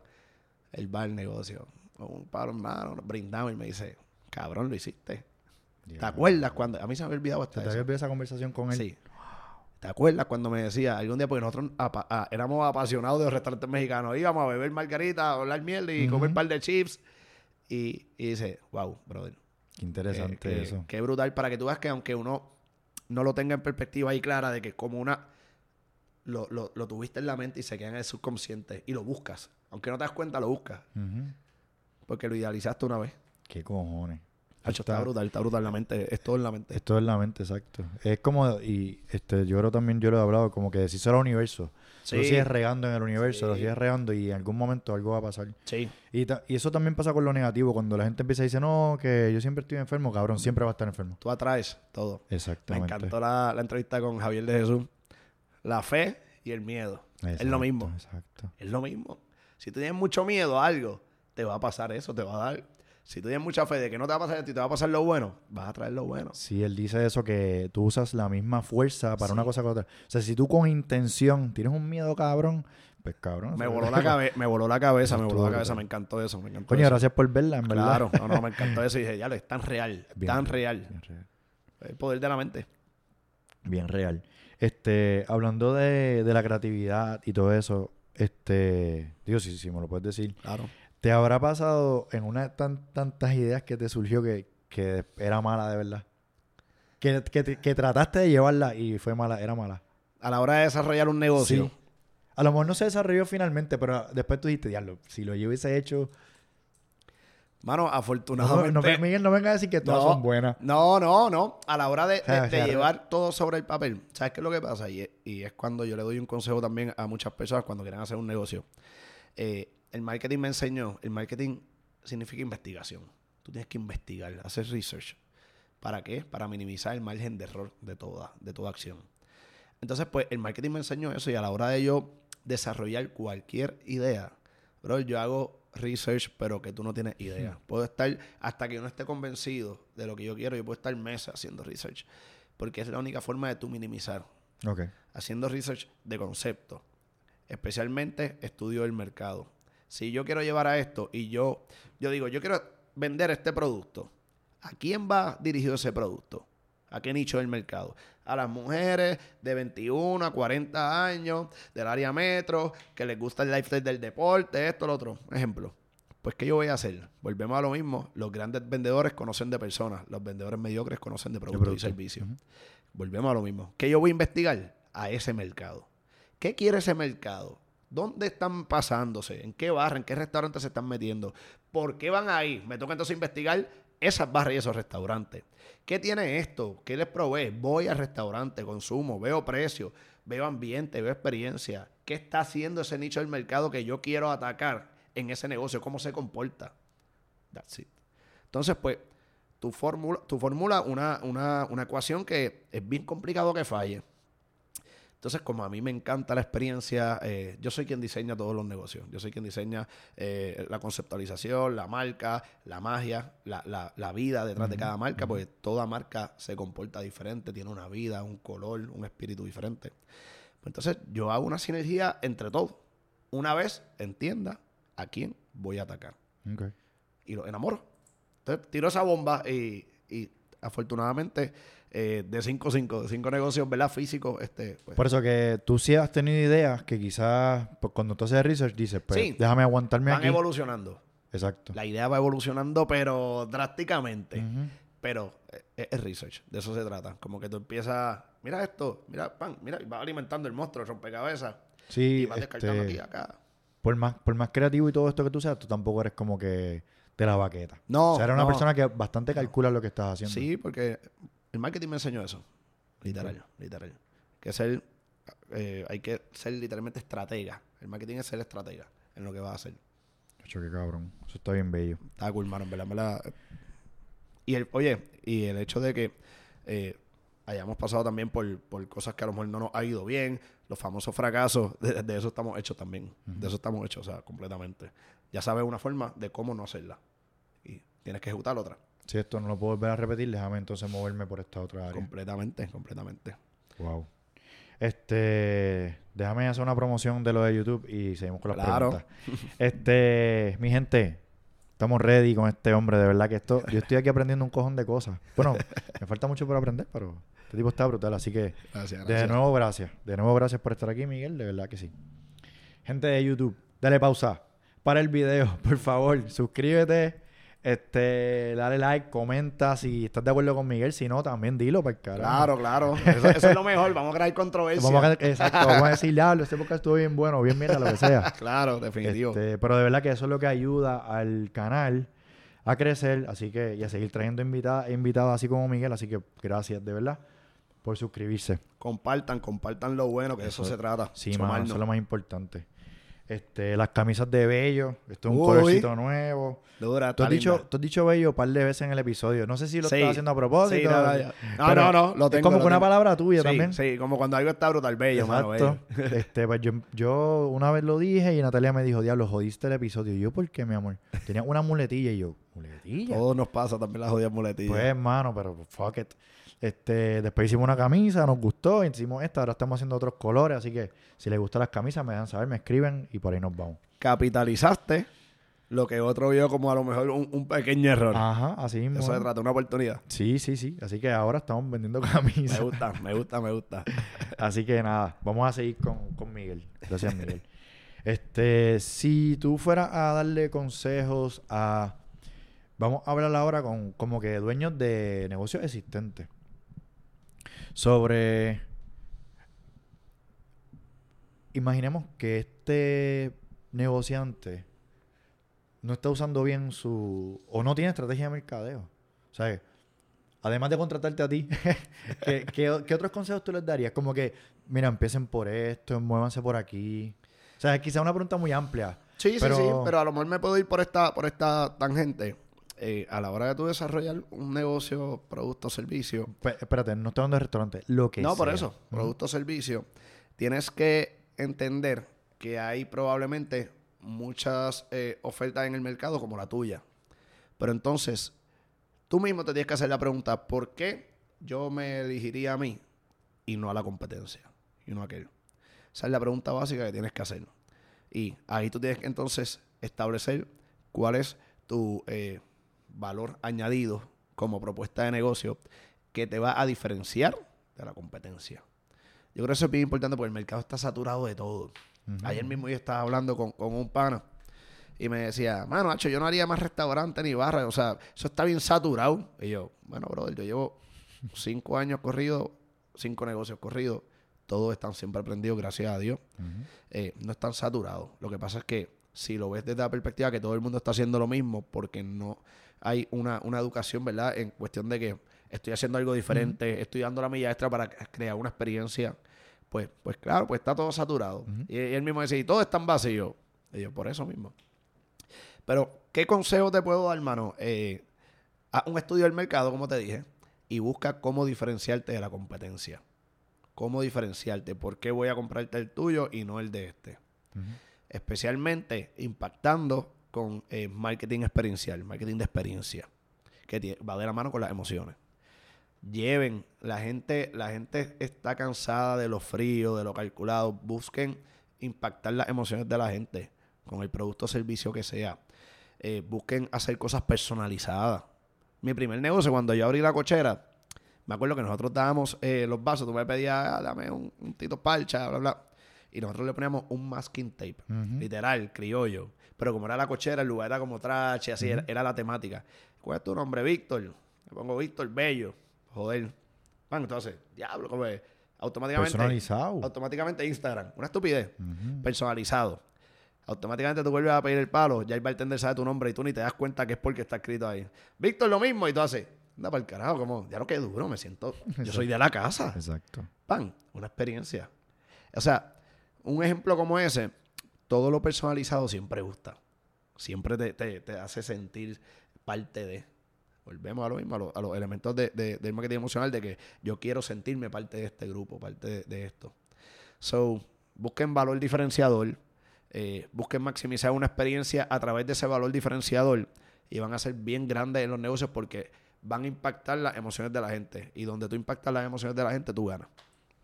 él va al negocio. Con un paro hermano, nos brindamos y me dice, cabrón, lo hiciste. ¿Te acuerdas cuando? A mí se me había olvidado hasta ¿Te eso. habías esa conversación con él? Sí. ¿Te acuerdas cuando me decía algún día, porque nosotros apa- ah, éramos apasionados de los restaurantes mexicanos, íbamos a beber margarita, a hablar miel y comer un par de chips? Y, y dice, wow, brother. Qué interesante que- que- eso. Qué brutal para que tú veas que aunque uno no lo tenga en perspectiva ahí clara de que como una lo, lo, lo tuviste en la mente y se queda en el subconsciente y lo buscas. Aunque no te das cuenta, lo buscas. Porque lo idealizaste una vez. Qué cojones. Hacho, está, brutal, está brutal la mente. Es todo en la mente. Es la mente, exacto. Es como, y este, yo creo también, yo lo he hablado, como que decírselo al universo. Tú lo Sí. sigues regando en el universo, lo Sí. sigues regando y en algún momento algo va a pasar. Sí. Y, ta- y eso también pasa con lo negativo, cuando la gente empieza a decir, no, que yo siempre estoy enfermo, cabrón, siempre va a estar enfermo. Tú atraes todo. Me Exactamente. encantó la, la entrevista con Javier de Jesús. La fe y el miedo. es lo mismo. Exacto. Es lo mismo. Si tienes mucho miedo a algo, te va a pasar eso, te va a dar. Si tú tienes mucha fe de que no te va a pasar esto y te va a pasar lo bueno, vas a traer lo bueno. Sí, él dice eso, que tú usas la misma fuerza para Sí. una cosa que otra. O sea, si tú con intención tienes un miedo, cabrón, pues cabrón. Me voló la, cabe me voló la cabeza, me voló la cabeza, me encantó eso, me encantó Coño, eso. gracias por verla, en verdad. Claro, no, no, me encantó eso y dije, ya lo es tan real, Bien tan real. Bien real. El poder de la mente. Bien real. Este, hablando de, de la creatividad y todo eso, este, digo, si, si me lo puedes decir, Claro. ¿Te habrá pasado en una tan, tantas ideas que te surgió que, que era mala de verdad? Que, que, que trataste de llevarla y fue mala, era mala. A la hora de desarrollar un negocio, Sí. A lo mejor no se desarrolló finalmente, pero después tú dijiste, diablo, si lo yo hubiese hecho... mano, No, afortunadamente. no, me- Miguel, no venga a decir que todas No. son buenas. No, no, no. A la hora de, de- de llevar todo sobre el papel, ¿sabes qué es lo que pasa? Y, es- y es cuando yo le doy un consejo también a muchas personas cuando quieren hacer un negocio. Eh, el marketing me enseñó, el marketing significa investigación. Tú tienes que investigar, hacer research. ¿Para qué? Para minimizar el margen de error de toda, de toda acción. Entonces, pues, el marketing me enseñó eso y a la hora de yo desarrollar cualquier idea, bro, yo hago research, pero que tú no tienes idea. Puedo estar, hasta que yo no esté convencido de lo que yo quiero, yo puedo estar meses haciendo research. Porque es la única forma de tú minimizar. Ok. Haciendo research de concepto. Especialmente estudio del mercado. Si yo quiero llevar a esto y yo, yo digo, yo quiero vender este producto, ¿a quién va dirigido ese producto? ¿A qué nicho del mercado? A las mujeres de 21 a 40 años, del área metro, que les gusta el lifestyle del deporte, esto, lo otro. Ejemplo. Pues, ¿qué yo voy a hacer? Volvemos a lo mismo. Los grandes vendedores conocen de personas. Los vendedores mediocres conocen de productos y servicios. Volvemos a lo mismo. ¿Qué yo voy a investigar? A ese mercado. ¿Qué quiere ese mercado? ¿Dónde están pasándose? ¿En qué barra? ¿En qué restaurantes se están metiendo? ¿Por qué van ahí? Me toca entonces investigar esas barras y esos restaurantes. ¿Qué tiene esto? ¿Qué les provee? Voy al restaurante, consumo, veo precios, veo ambiente, veo experiencia. ¿Qué está haciendo ese nicho del mercado que yo quiero atacar en ese negocio? ¿Cómo se comporta? That's it. Entonces, pues, tú formula una, una, una ecuación que es bien complicado que falle. Entonces, como a mí me encanta la experiencia, eh, yo soy quien diseña todos los negocios. Yo soy quien diseña eh, la conceptualización, la marca, la magia, la, la- la vida detrás de cada marca, porque toda marca se comporta diferente, tiene una vida, un color, un espíritu diferente. Pues entonces, yo hago una sinergia entre todos. Una vez entienda a quién voy a atacar y lo enamoro. Entonces tiro esa bomba y, y afortunadamente, eh, de 5 5, de 5 negocios, ¿verdad? Físicos, este, pues, Por eso que tú sí has tenido ideas que quizás pues, cuando tú haces research dices, pues Sí. déjame aguantarme van aquí. evolucionando. Exacto. La idea va evolucionando, pero drásticamente. Pero eh, es, research, de eso se trata. Como que tú empiezas, mira esto, mira, pan, mira, y vas alimentando el monstruo, el rompecabezas, y Sí, vas descartando este, aquí acá. por, más, por más creativo y todo esto que tú seas, tú tampoco eres como que de la baqueta. No, o sea, eres una no. persona que bastante calcula lo que estás haciendo. Sí, porque el marketing me enseñó eso. Literal, literal. Que ser, eh, hay que ser literalmente estratega. El marketing es ser estratega en lo que vas a hacer. Hecho, qué cabrón. Eso está bien bello. Está cool, mano, en verdad, en verdad. Y el, oye, y el hecho de que eh, hayamos pasado también por, por cosas que a lo mejor no nos ha ido bien, los famosos fracasos, de, de eso estamos hechos también. De eso estamos hechos, o sea, completamente. Ya sabes una forma de cómo no hacerla. Y tienes que ejecutar otra. Si esto no lo puedo volver a repetir, déjame entonces moverme por esta otra área. Completamente, completamente. Wow. Este, déjame hacer una promoción de lo de YouTube y seguimos con las Claro. preguntas. Este, mi gente, estamos ready con este hombre, de verdad que esto, yo estoy aquí aprendiendo un cojón de cosas. Bueno, me falta mucho por aprender, pero este tipo está brutal, así que Gracias, de nuevo gracias. De nuevo gracias por estar aquí, Miguel, de verdad que sí. Gente de YouTube, dale pausa para el video, por favor, suscríbete. Este, dale like, comenta si estás de acuerdo con Miguel, si no, también dilo para el carajo. Claro, claro. Eso, eso es lo mejor. Vamos a crear controversia. Vamos a, exacto, vamos a decir, diablo, este podcast estuvo bien bueno, bien mira, lo que sea. Claro, definitivo. Este, pero de verdad que eso es lo que ayuda al canal a crecer, así que, y a seguir trayendo invitadas invitados así como Miguel, así que gracias de verdad por suscribirse. Compartan, compartan lo bueno, que de eso, Eso- se trata. Sí, mano, mal eso es lo más importante. Este, las camisas de Bello, esto es un colorcito nuevo. Dura, Tú has, dicho, tú has dicho Bello un par de veces en el episodio. No sé si lo Sí. estás haciendo a propósito. Sí, no, no, no, no, no, lo es tengo. como lo que una palabra tuya sí, también. Sí, como cuando algo está brutal, bello, mano, Exacto. bello. este, pues yo, yo una vez lo dije y Natalia me dijo, diablo, jodiste el episodio. Y yo, ¿por qué, mi amor? Tenía una muletilla y yo, ¿muletilla? Todo nos pasa también las jodidas muletillas. Pues, hermano, pero fuck it. Este, después hicimos una camisa, nos gustó, hicimos esta, ahora estamos haciendo otros colores, así que si les gustan las camisas, me dejan saber, me escriben y por ahí nos vamos. Capitalizaste lo que otro vio como a lo mejor un, un pequeño error. Ajá, así mismo. Eso se trata, una oportunidad. Sí, sí, sí. Así que ahora estamos vendiendo Me camisas. gusta, me gusta, me gusta. Así que nada, vamos a seguir con, con Miguel. Gracias, Miguel. Este, si tú fueras a darle consejos a. Vamos a hablar ahora con como que dueños de negocios existentes. Sobre. Imaginemos que este negociante no está usando bien su. o no tiene estrategia de mercadeo. O sea, además de contratarte a ti, ¿qué, qué, qué otros consejos tú les darías? Como que, mira, empiecen por esto, muévanse por aquí. O sea, quizá una pregunta muy amplia. Sí, Pero- sí, sí, pero a lo mejor me puedo ir por esta, por esta tangente. Eh, a la hora de tú desarrollar un negocio, producto, servicio, espérate, no estoy hablando de restaurante, lo que no, por eso, Ujú. producto, servicio, tienes que entender que hay probablemente muchas eh, ofertas en el mercado como la tuya. Pero entonces, tú mismo te tienes que hacer la pregunta, ¿por qué yo me elegiría a mí y no a la competencia? Y no a aquel. Esa es la pregunta básica que tienes que hacer. Y ahí tú tienes que entonces establecer cuál es tu eh, valor añadido como propuesta de negocio que te va a diferenciar de la competencia. Yo creo que eso es bien importante porque el mercado está saturado de todo. Ayer mismo yo estaba hablando con, con un pana y me decía, mano, Nacho, yo no haría más restaurante ni barra. O sea, eso está bien saturado. Y yo, bueno, brother, yo llevo cinco años corridos, cinco negocios corridos. Todos están siempre aprendidos, gracias a Dios. Ujú. Eh, no están saturados. Lo que pasa es que si lo ves desde la perspectiva que todo el mundo está haciendo lo mismo porque no hay una, una educación, ¿verdad? En cuestión de que estoy haciendo algo diferente, estoy dando la milla extra para crear una experiencia, pues, pues claro, pues está todo saturado. Y, y él mismo decía, y todo está en vacío. Y yo, por eso mismo. Pero, ¿qué consejo te puedo dar, hermano? Eh, haz un estudio del mercado, como te dije, y busca cómo diferenciarte de la competencia. Cómo diferenciarte. ¿Por qué voy a comprarte el tuyo y no el de este? Especialmente impactando con eh, marketing experiencial, marketing de experiencia, que va de la mano con las emociones. Lleven, la gente, la gente está cansada de lo frío, de lo calculado. Busquen impactar las emociones de la gente con el producto o servicio que sea. Eh, busquen hacer cosas personalizadas. Mi primer negocio, cuando yo abrí la cochera, me acuerdo que nosotros dábamos eh, los vasos, tú me pedías, ah, dame un, un tito parcha, bla, bla. Y nosotros le poníamos un masking tape, literal, criollo. Pero como era la cochera, el lugar era como trache, así, era, era la temática. ¿Cuál es tu nombre? Víctor. Le pongo Víctor Bello. Joder. Bueno, entonces, diablo, como es? Automáticamente. Personalizado. Automáticamente Instagram. Una estupidez. Personalizado. Automáticamente tú vuelves a pedir el palo, ya el bartender sabe tu nombre y tú ni te das cuenta que es porque está escrito ahí. Víctor, lo mismo. Y tú haces, anda para el carajo, como, ya no que duro, me siento. Yo soy de la casa. Exacto. Pan, una experiencia. O sea, un ejemplo como ese, todo lo personalizado siempre gusta. Siempre te, te- te hace sentir parte de. Volvemos a lo mismo, a, lo- a los elementos de, de- del marketing emocional, de que yo quiero sentirme parte de este grupo, parte de, de esto. So, busquen valor diferenciador, eh, busquen maximizar una experiencia a través de ese valor diferenciador y van a ser bien grandes en los negocios porque van a impactar las emociones de la gente. Y donde tú impactas las emociones de la gente, tú ganas.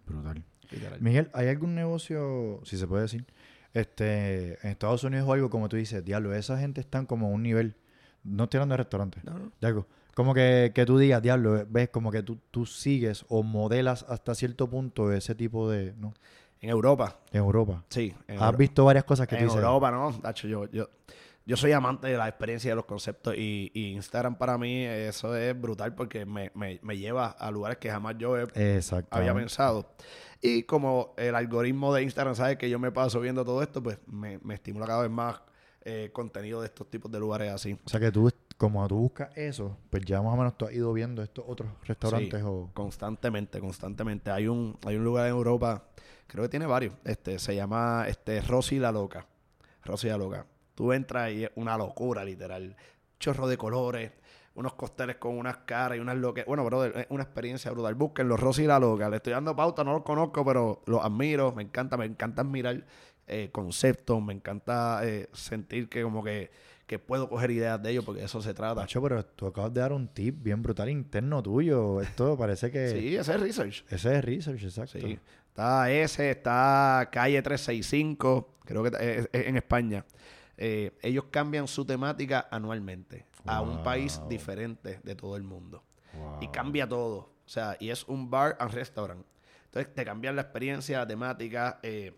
Brutal. Literal. Miguel, ¿hay algún negocio, si se puede decir, este, en Estados Unidos o algo como tú dices, diablo, esa gente están como a un nivel, no estoy hablando de restaurantes, No, no. de algo, como que, que tú digas, diablo, ves como que tú, tú sigues o modelas hasta cierto punto ese tipo de, ¿no? En Europa, En Europa. sí. En Has visto varias cosas que tú En dices. Europa, no. Yo, yo soy amante de la experiencia y de los conceptos y, y Instagram para mí eso es brutal porque me, me- me lleva a lugares que jamás yo he- había pensado. Y como el algoritmo de Instagram sabe que yo me paso viendo todo esto, pues me, me estimula cada vez más eh, contenido de estos tipos de lugares así. O sea que tú, como tú buscas eso, pues ya más o menos tú has ido viendo estos otros restaurantes Sí, o... Constantemente, constantemente. Hay un, hay un lugar en Europa, creo que tiene varios. Este, se llama este Rosy la Loca. Rosy la Loca. Tú entras y es una locura, literal. Chorro de colores, unos costeles con unas caras y unas loques. Bueno, brother, es una experiencia brutal. Búsquenlo, Rosy la Loca. Le estoy dando pauta, no los conozco, pero los admiro. Me encanta, me encanta admirar eh, conceptos. Me encanta eh, sentir que como que, que puedo coger ideas de ellos porque de eso se trata. Pero tú acabas de dar un tip bien brutal interno tuyo. Esto parece que... Sí, ese es research. Ese es research, exacto. Sí. Está ese, está Calle 365, creo que es en España. Eh, ellos cambian su temática anualmente a un país diferente de todo el mundo. Y cambia todo. O sea, y es un bar and restaurant. Entonces te cambian la experiencia, la temática. eh,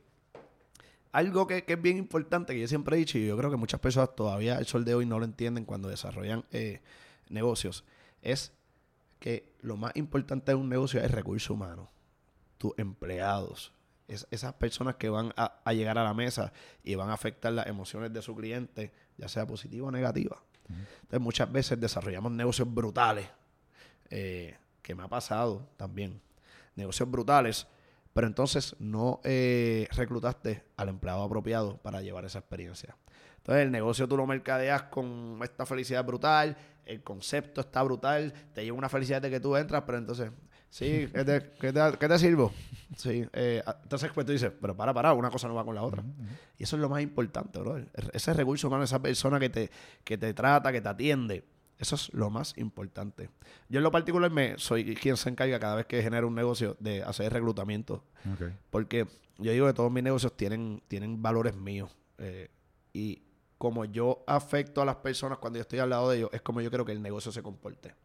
algo que, que es bien importante, que yo siempre he dicho, y yo creo que muchas personas todavía el sol de hoy no lo entienden cuando desarrollan eh, negocios, es que lo más importante de un negocio es el recurso humano. Tus empleados. Es, esas personas que van a, a llegar a la mesa y van a afectar las emociones de su cliente, ya sea positiva o negativa. Entonces muchas veces desarrollamos negocios brutales, eh, que me ha pasado también. Negocios brutales, pero entonces no eh, reclutaste al empleado apropiado para llevar esa experiencia. Entonces el negocio tú lo mercadeas con esta felicidad brutal, el concepto está brutal, te lleva una felicidad de que tú entras, pero entonces, sí, ¿qué te, qué te- qué te sirvo? Sí, eh, entonces pues tú dices, pero para, para, una cosa no va con la otra. Y eso es lo más importante, bro. Ese recurso humano, esa persona que te, que te trata, que te atiende, eso es lo más importante. Yo en lo particular me soy quien se encarga cada vez que genera un negocio de hacer reclutamiento. Porque yo digo que todos mis negocios tienen, tienen valores míos. eh, y como yo afecto a las personas cuando yo estoy al lado de ellos, es como yo quiero que el negocio se comporte.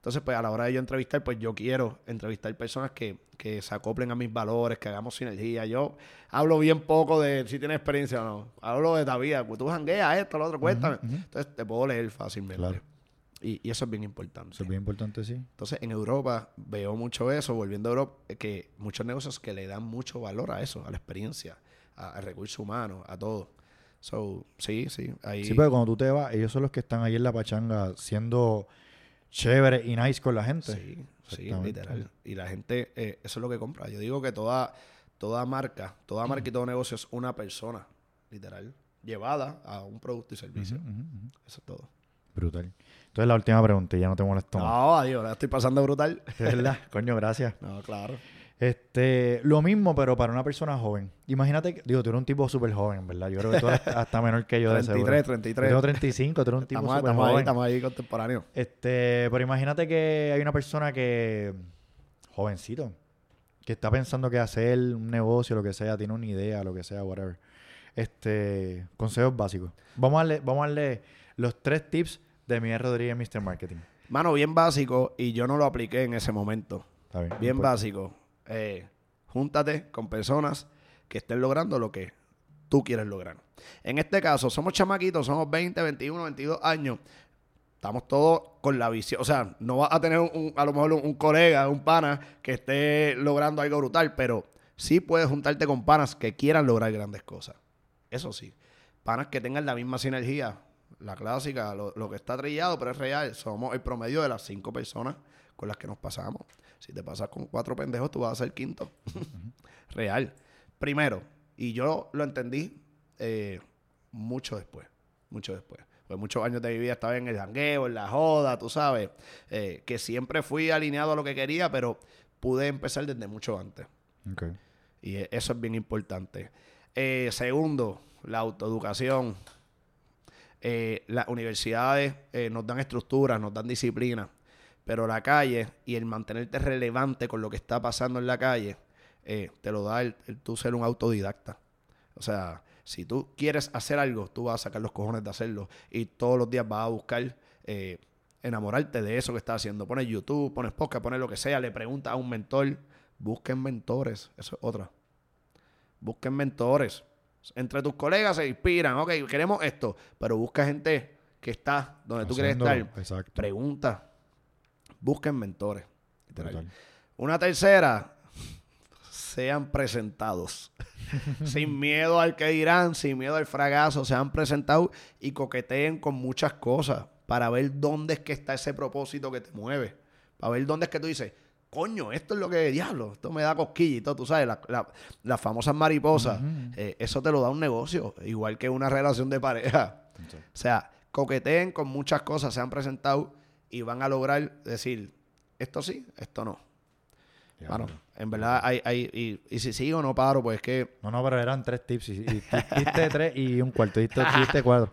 Entonces, pues a la hora de yo entrevistar, pues yo quiero entrevistar personas que, que se acoplen a mis valores, que hagamos sinergia. Yo hablo bien poco de si tienes experiencia o no. Hablo de la vida. Pues tú jangueas esto, lo otro, cuéntame. Entonces te puedo leer fácilmente. Claro. Y, y eso es bien importante. Eso es bien importante, sí. Entonces, en Europa veo mucho eso, volviendo a Europa, eh, que muchos negocios que le dan mucho valor a eso, a la experiencia, a- al recurso humano, a todo. So, sí, sí, ahí. Sí, pero cuando tú te vas, ellos son los que están ahí en la pachanga siendo chévere y nice con la gente. Sí, sí, literal. Y la gente, eh, eso es lo que compra. Yo digo que toda, toda marca, toda marca y todo negocio es una persona, literal, llevada a un producto y servicio. Eso es todo. Brutal. Entonces la última pregunta, y ya no te molesto. No, adiós, la estoy pasando brutal. De verdad, coño, gracias. No, claro. Este, lo mismo, pero para una persona joven. Imagínate, que- digo, tú eres un tipo súper joven, ¿verdad? Yo creo que tú eres hasta menor que yo de seguro. 33, Yo 33. tengo 35, tú eres un tipo Estamos, súper estamos ahí, joven. estamos ahí contemporáneos. Este, pero imagínate que hay una persona que, jovencito, que está pensando que hacer un negocio, lo que sea, tiene una idea, lo que sea, whatever. Este, consejos básicos. Vamos a darle, vamos a darle los tres tips de Miguel Rodríguez, Mr. Marketing. Mano, bien básico y yo no lo apliqué en ese momento. Está bien. Bien no básico. Eh, júntate con personas que estén logrando lo que tú quieres lograr. En este caso, somos chamaquitos, somos 20, 21, 22 años. Estamos todos con la visión. O sea, no vas a tener un- a lo mejor un, un colega, un pana que esté logrando algo brutal, pero sí puedes juntarte con panas que quieran lograr grandes cosas. Eso sí. Panas que tengan la misma sinergia. La clásica, lo, lo que está trillado, pero es real. Somos el promedio de las cinco personas con las que nos pasamos. Si te pasas con cuatro pendejos, tú vas a ser quinto. real. Primero, y yo lo entendí eh, mucho después. Mucho después. Pues muchos años de mi vida estaba en el jangueo, en la joda, tú sabes. eh, que siempre fui alineado a lo que quería, pero pude empezar desde mucho antes. Ok. Y e- eso es bien importante. Eh, segundo, la autoeducación. Eh, las universidades eh, nos dan estructuras, nos dan disciplina, pero la calle y el mantenerte relevante con lo que está pasando en la calle, eh, te lo da el, el tú ser un autodidacta. O sea, si tú quieres hacer algo, tú vas a sacar los cojones de hacerlo y todos los días vas a buscar eh, enamorarte de eso que estás haciendo. Pones YouTube, pones podcast, pones lo que sea, le preguntas a un mentor. Busquen mentores, eso es otra. Busquen mentores. Entre tus colegas se inspiran, ok, queremos esto, pero busca gente que está donde tú quieres estar. Exacto. Pregunta. Busquen mentores. Una tercera, sean presentados. sin miedo al que dirán, sin miedo al fracaso, sean presentados y coqueteen con muchas cosas para ver dónde es que está ese propósito que te mueve. Para ver dónde es que tú dices, coño, esto es lo que diablo, esto me da cosquilla y todo, tú sabes, la- la- las famosas mariposas, eh, eso te lo da un negocio, igual que una relación de pareja. O sea, coqueteen con muchas cosas, se han presentado y van a lograr decir, esto sí, esto no. Ya, pero- en verdad, hay, hay, y, y si sigo o no paro, pues es que No, no, pero eran tres tips. Y, y di- diste tres y un cuarto. Diste, diste cuatro.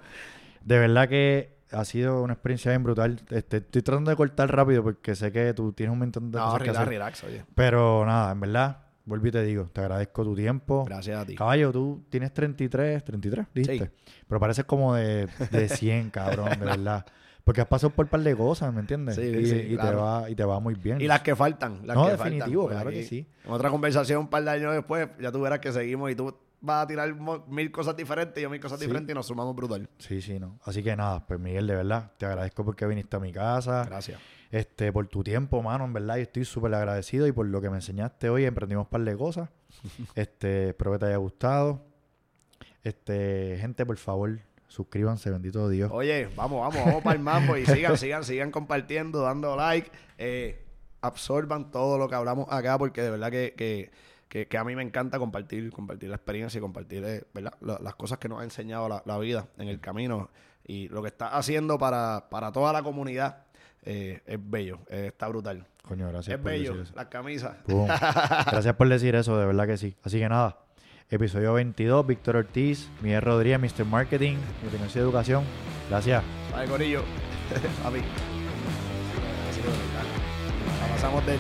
De verdad que ha sido una experiencia bien brutal. Este, estoy tratando de cortar rápido porque sé que tú tienes un montón de no, cosas que relax, hacer. relax, oye. Pero nada, en verdad, vuelvo y te digo, te agradezco tu tiempo. Gracias a ti. Caballo, tú tienes 33, 33, dijiste. Pero pareces como de, de 100, cabrón, de verdad. Porque has pasado por un par de cosas, ¿me entiendes? Sí, y, sí, y te va, y te va muy bien. Y las que faltan. Las No, que definitivo, faltan. Pues claro que sí. En otra conversación, un par de años después, ya tú verás que seguimos y tú vas a tirar mil cosas diferentes y yo mil cosas Sí. diferentes y nos sumamos brutal. Sí, sí, no. Así que nada, pues Miguel, de verdad, te agradezco porque viniste a mi casa. Gracias. Este, por tu tiempo, mano, en verdad, yo estoy súper agradecido y por lo que me enseñaste hoy, emprendimos un par de cosas. Este, espero que te haya gustado. Este, gente, por favor, suscríbanse, bendito Dios. Oye, vamos, vamos, vamos para el mambo y sigan, sigan, sigan compartiendo, dando like. eh, absorban todo lo que hablamos acá porque de verdad que, que, que- que a mí me encanta compartir, compartir la experiencia y compartir eh, ¿verdad? La- las cosas que nos ha enseñado la, la vida en el camino y lo que está haciendo para, para toda la comunidad eh, es bello, está brutal. Coño, gracias es por bello, decir eso. las camisas. Gracias por decir eso, de verdad que sí. Así que nada, episodio 22, Víctor Ortiz, Miguel Rodríguez, Mr. Marketing, mi opinión y educación. Gracias. Vale, Corillo. Papi. La pasamos de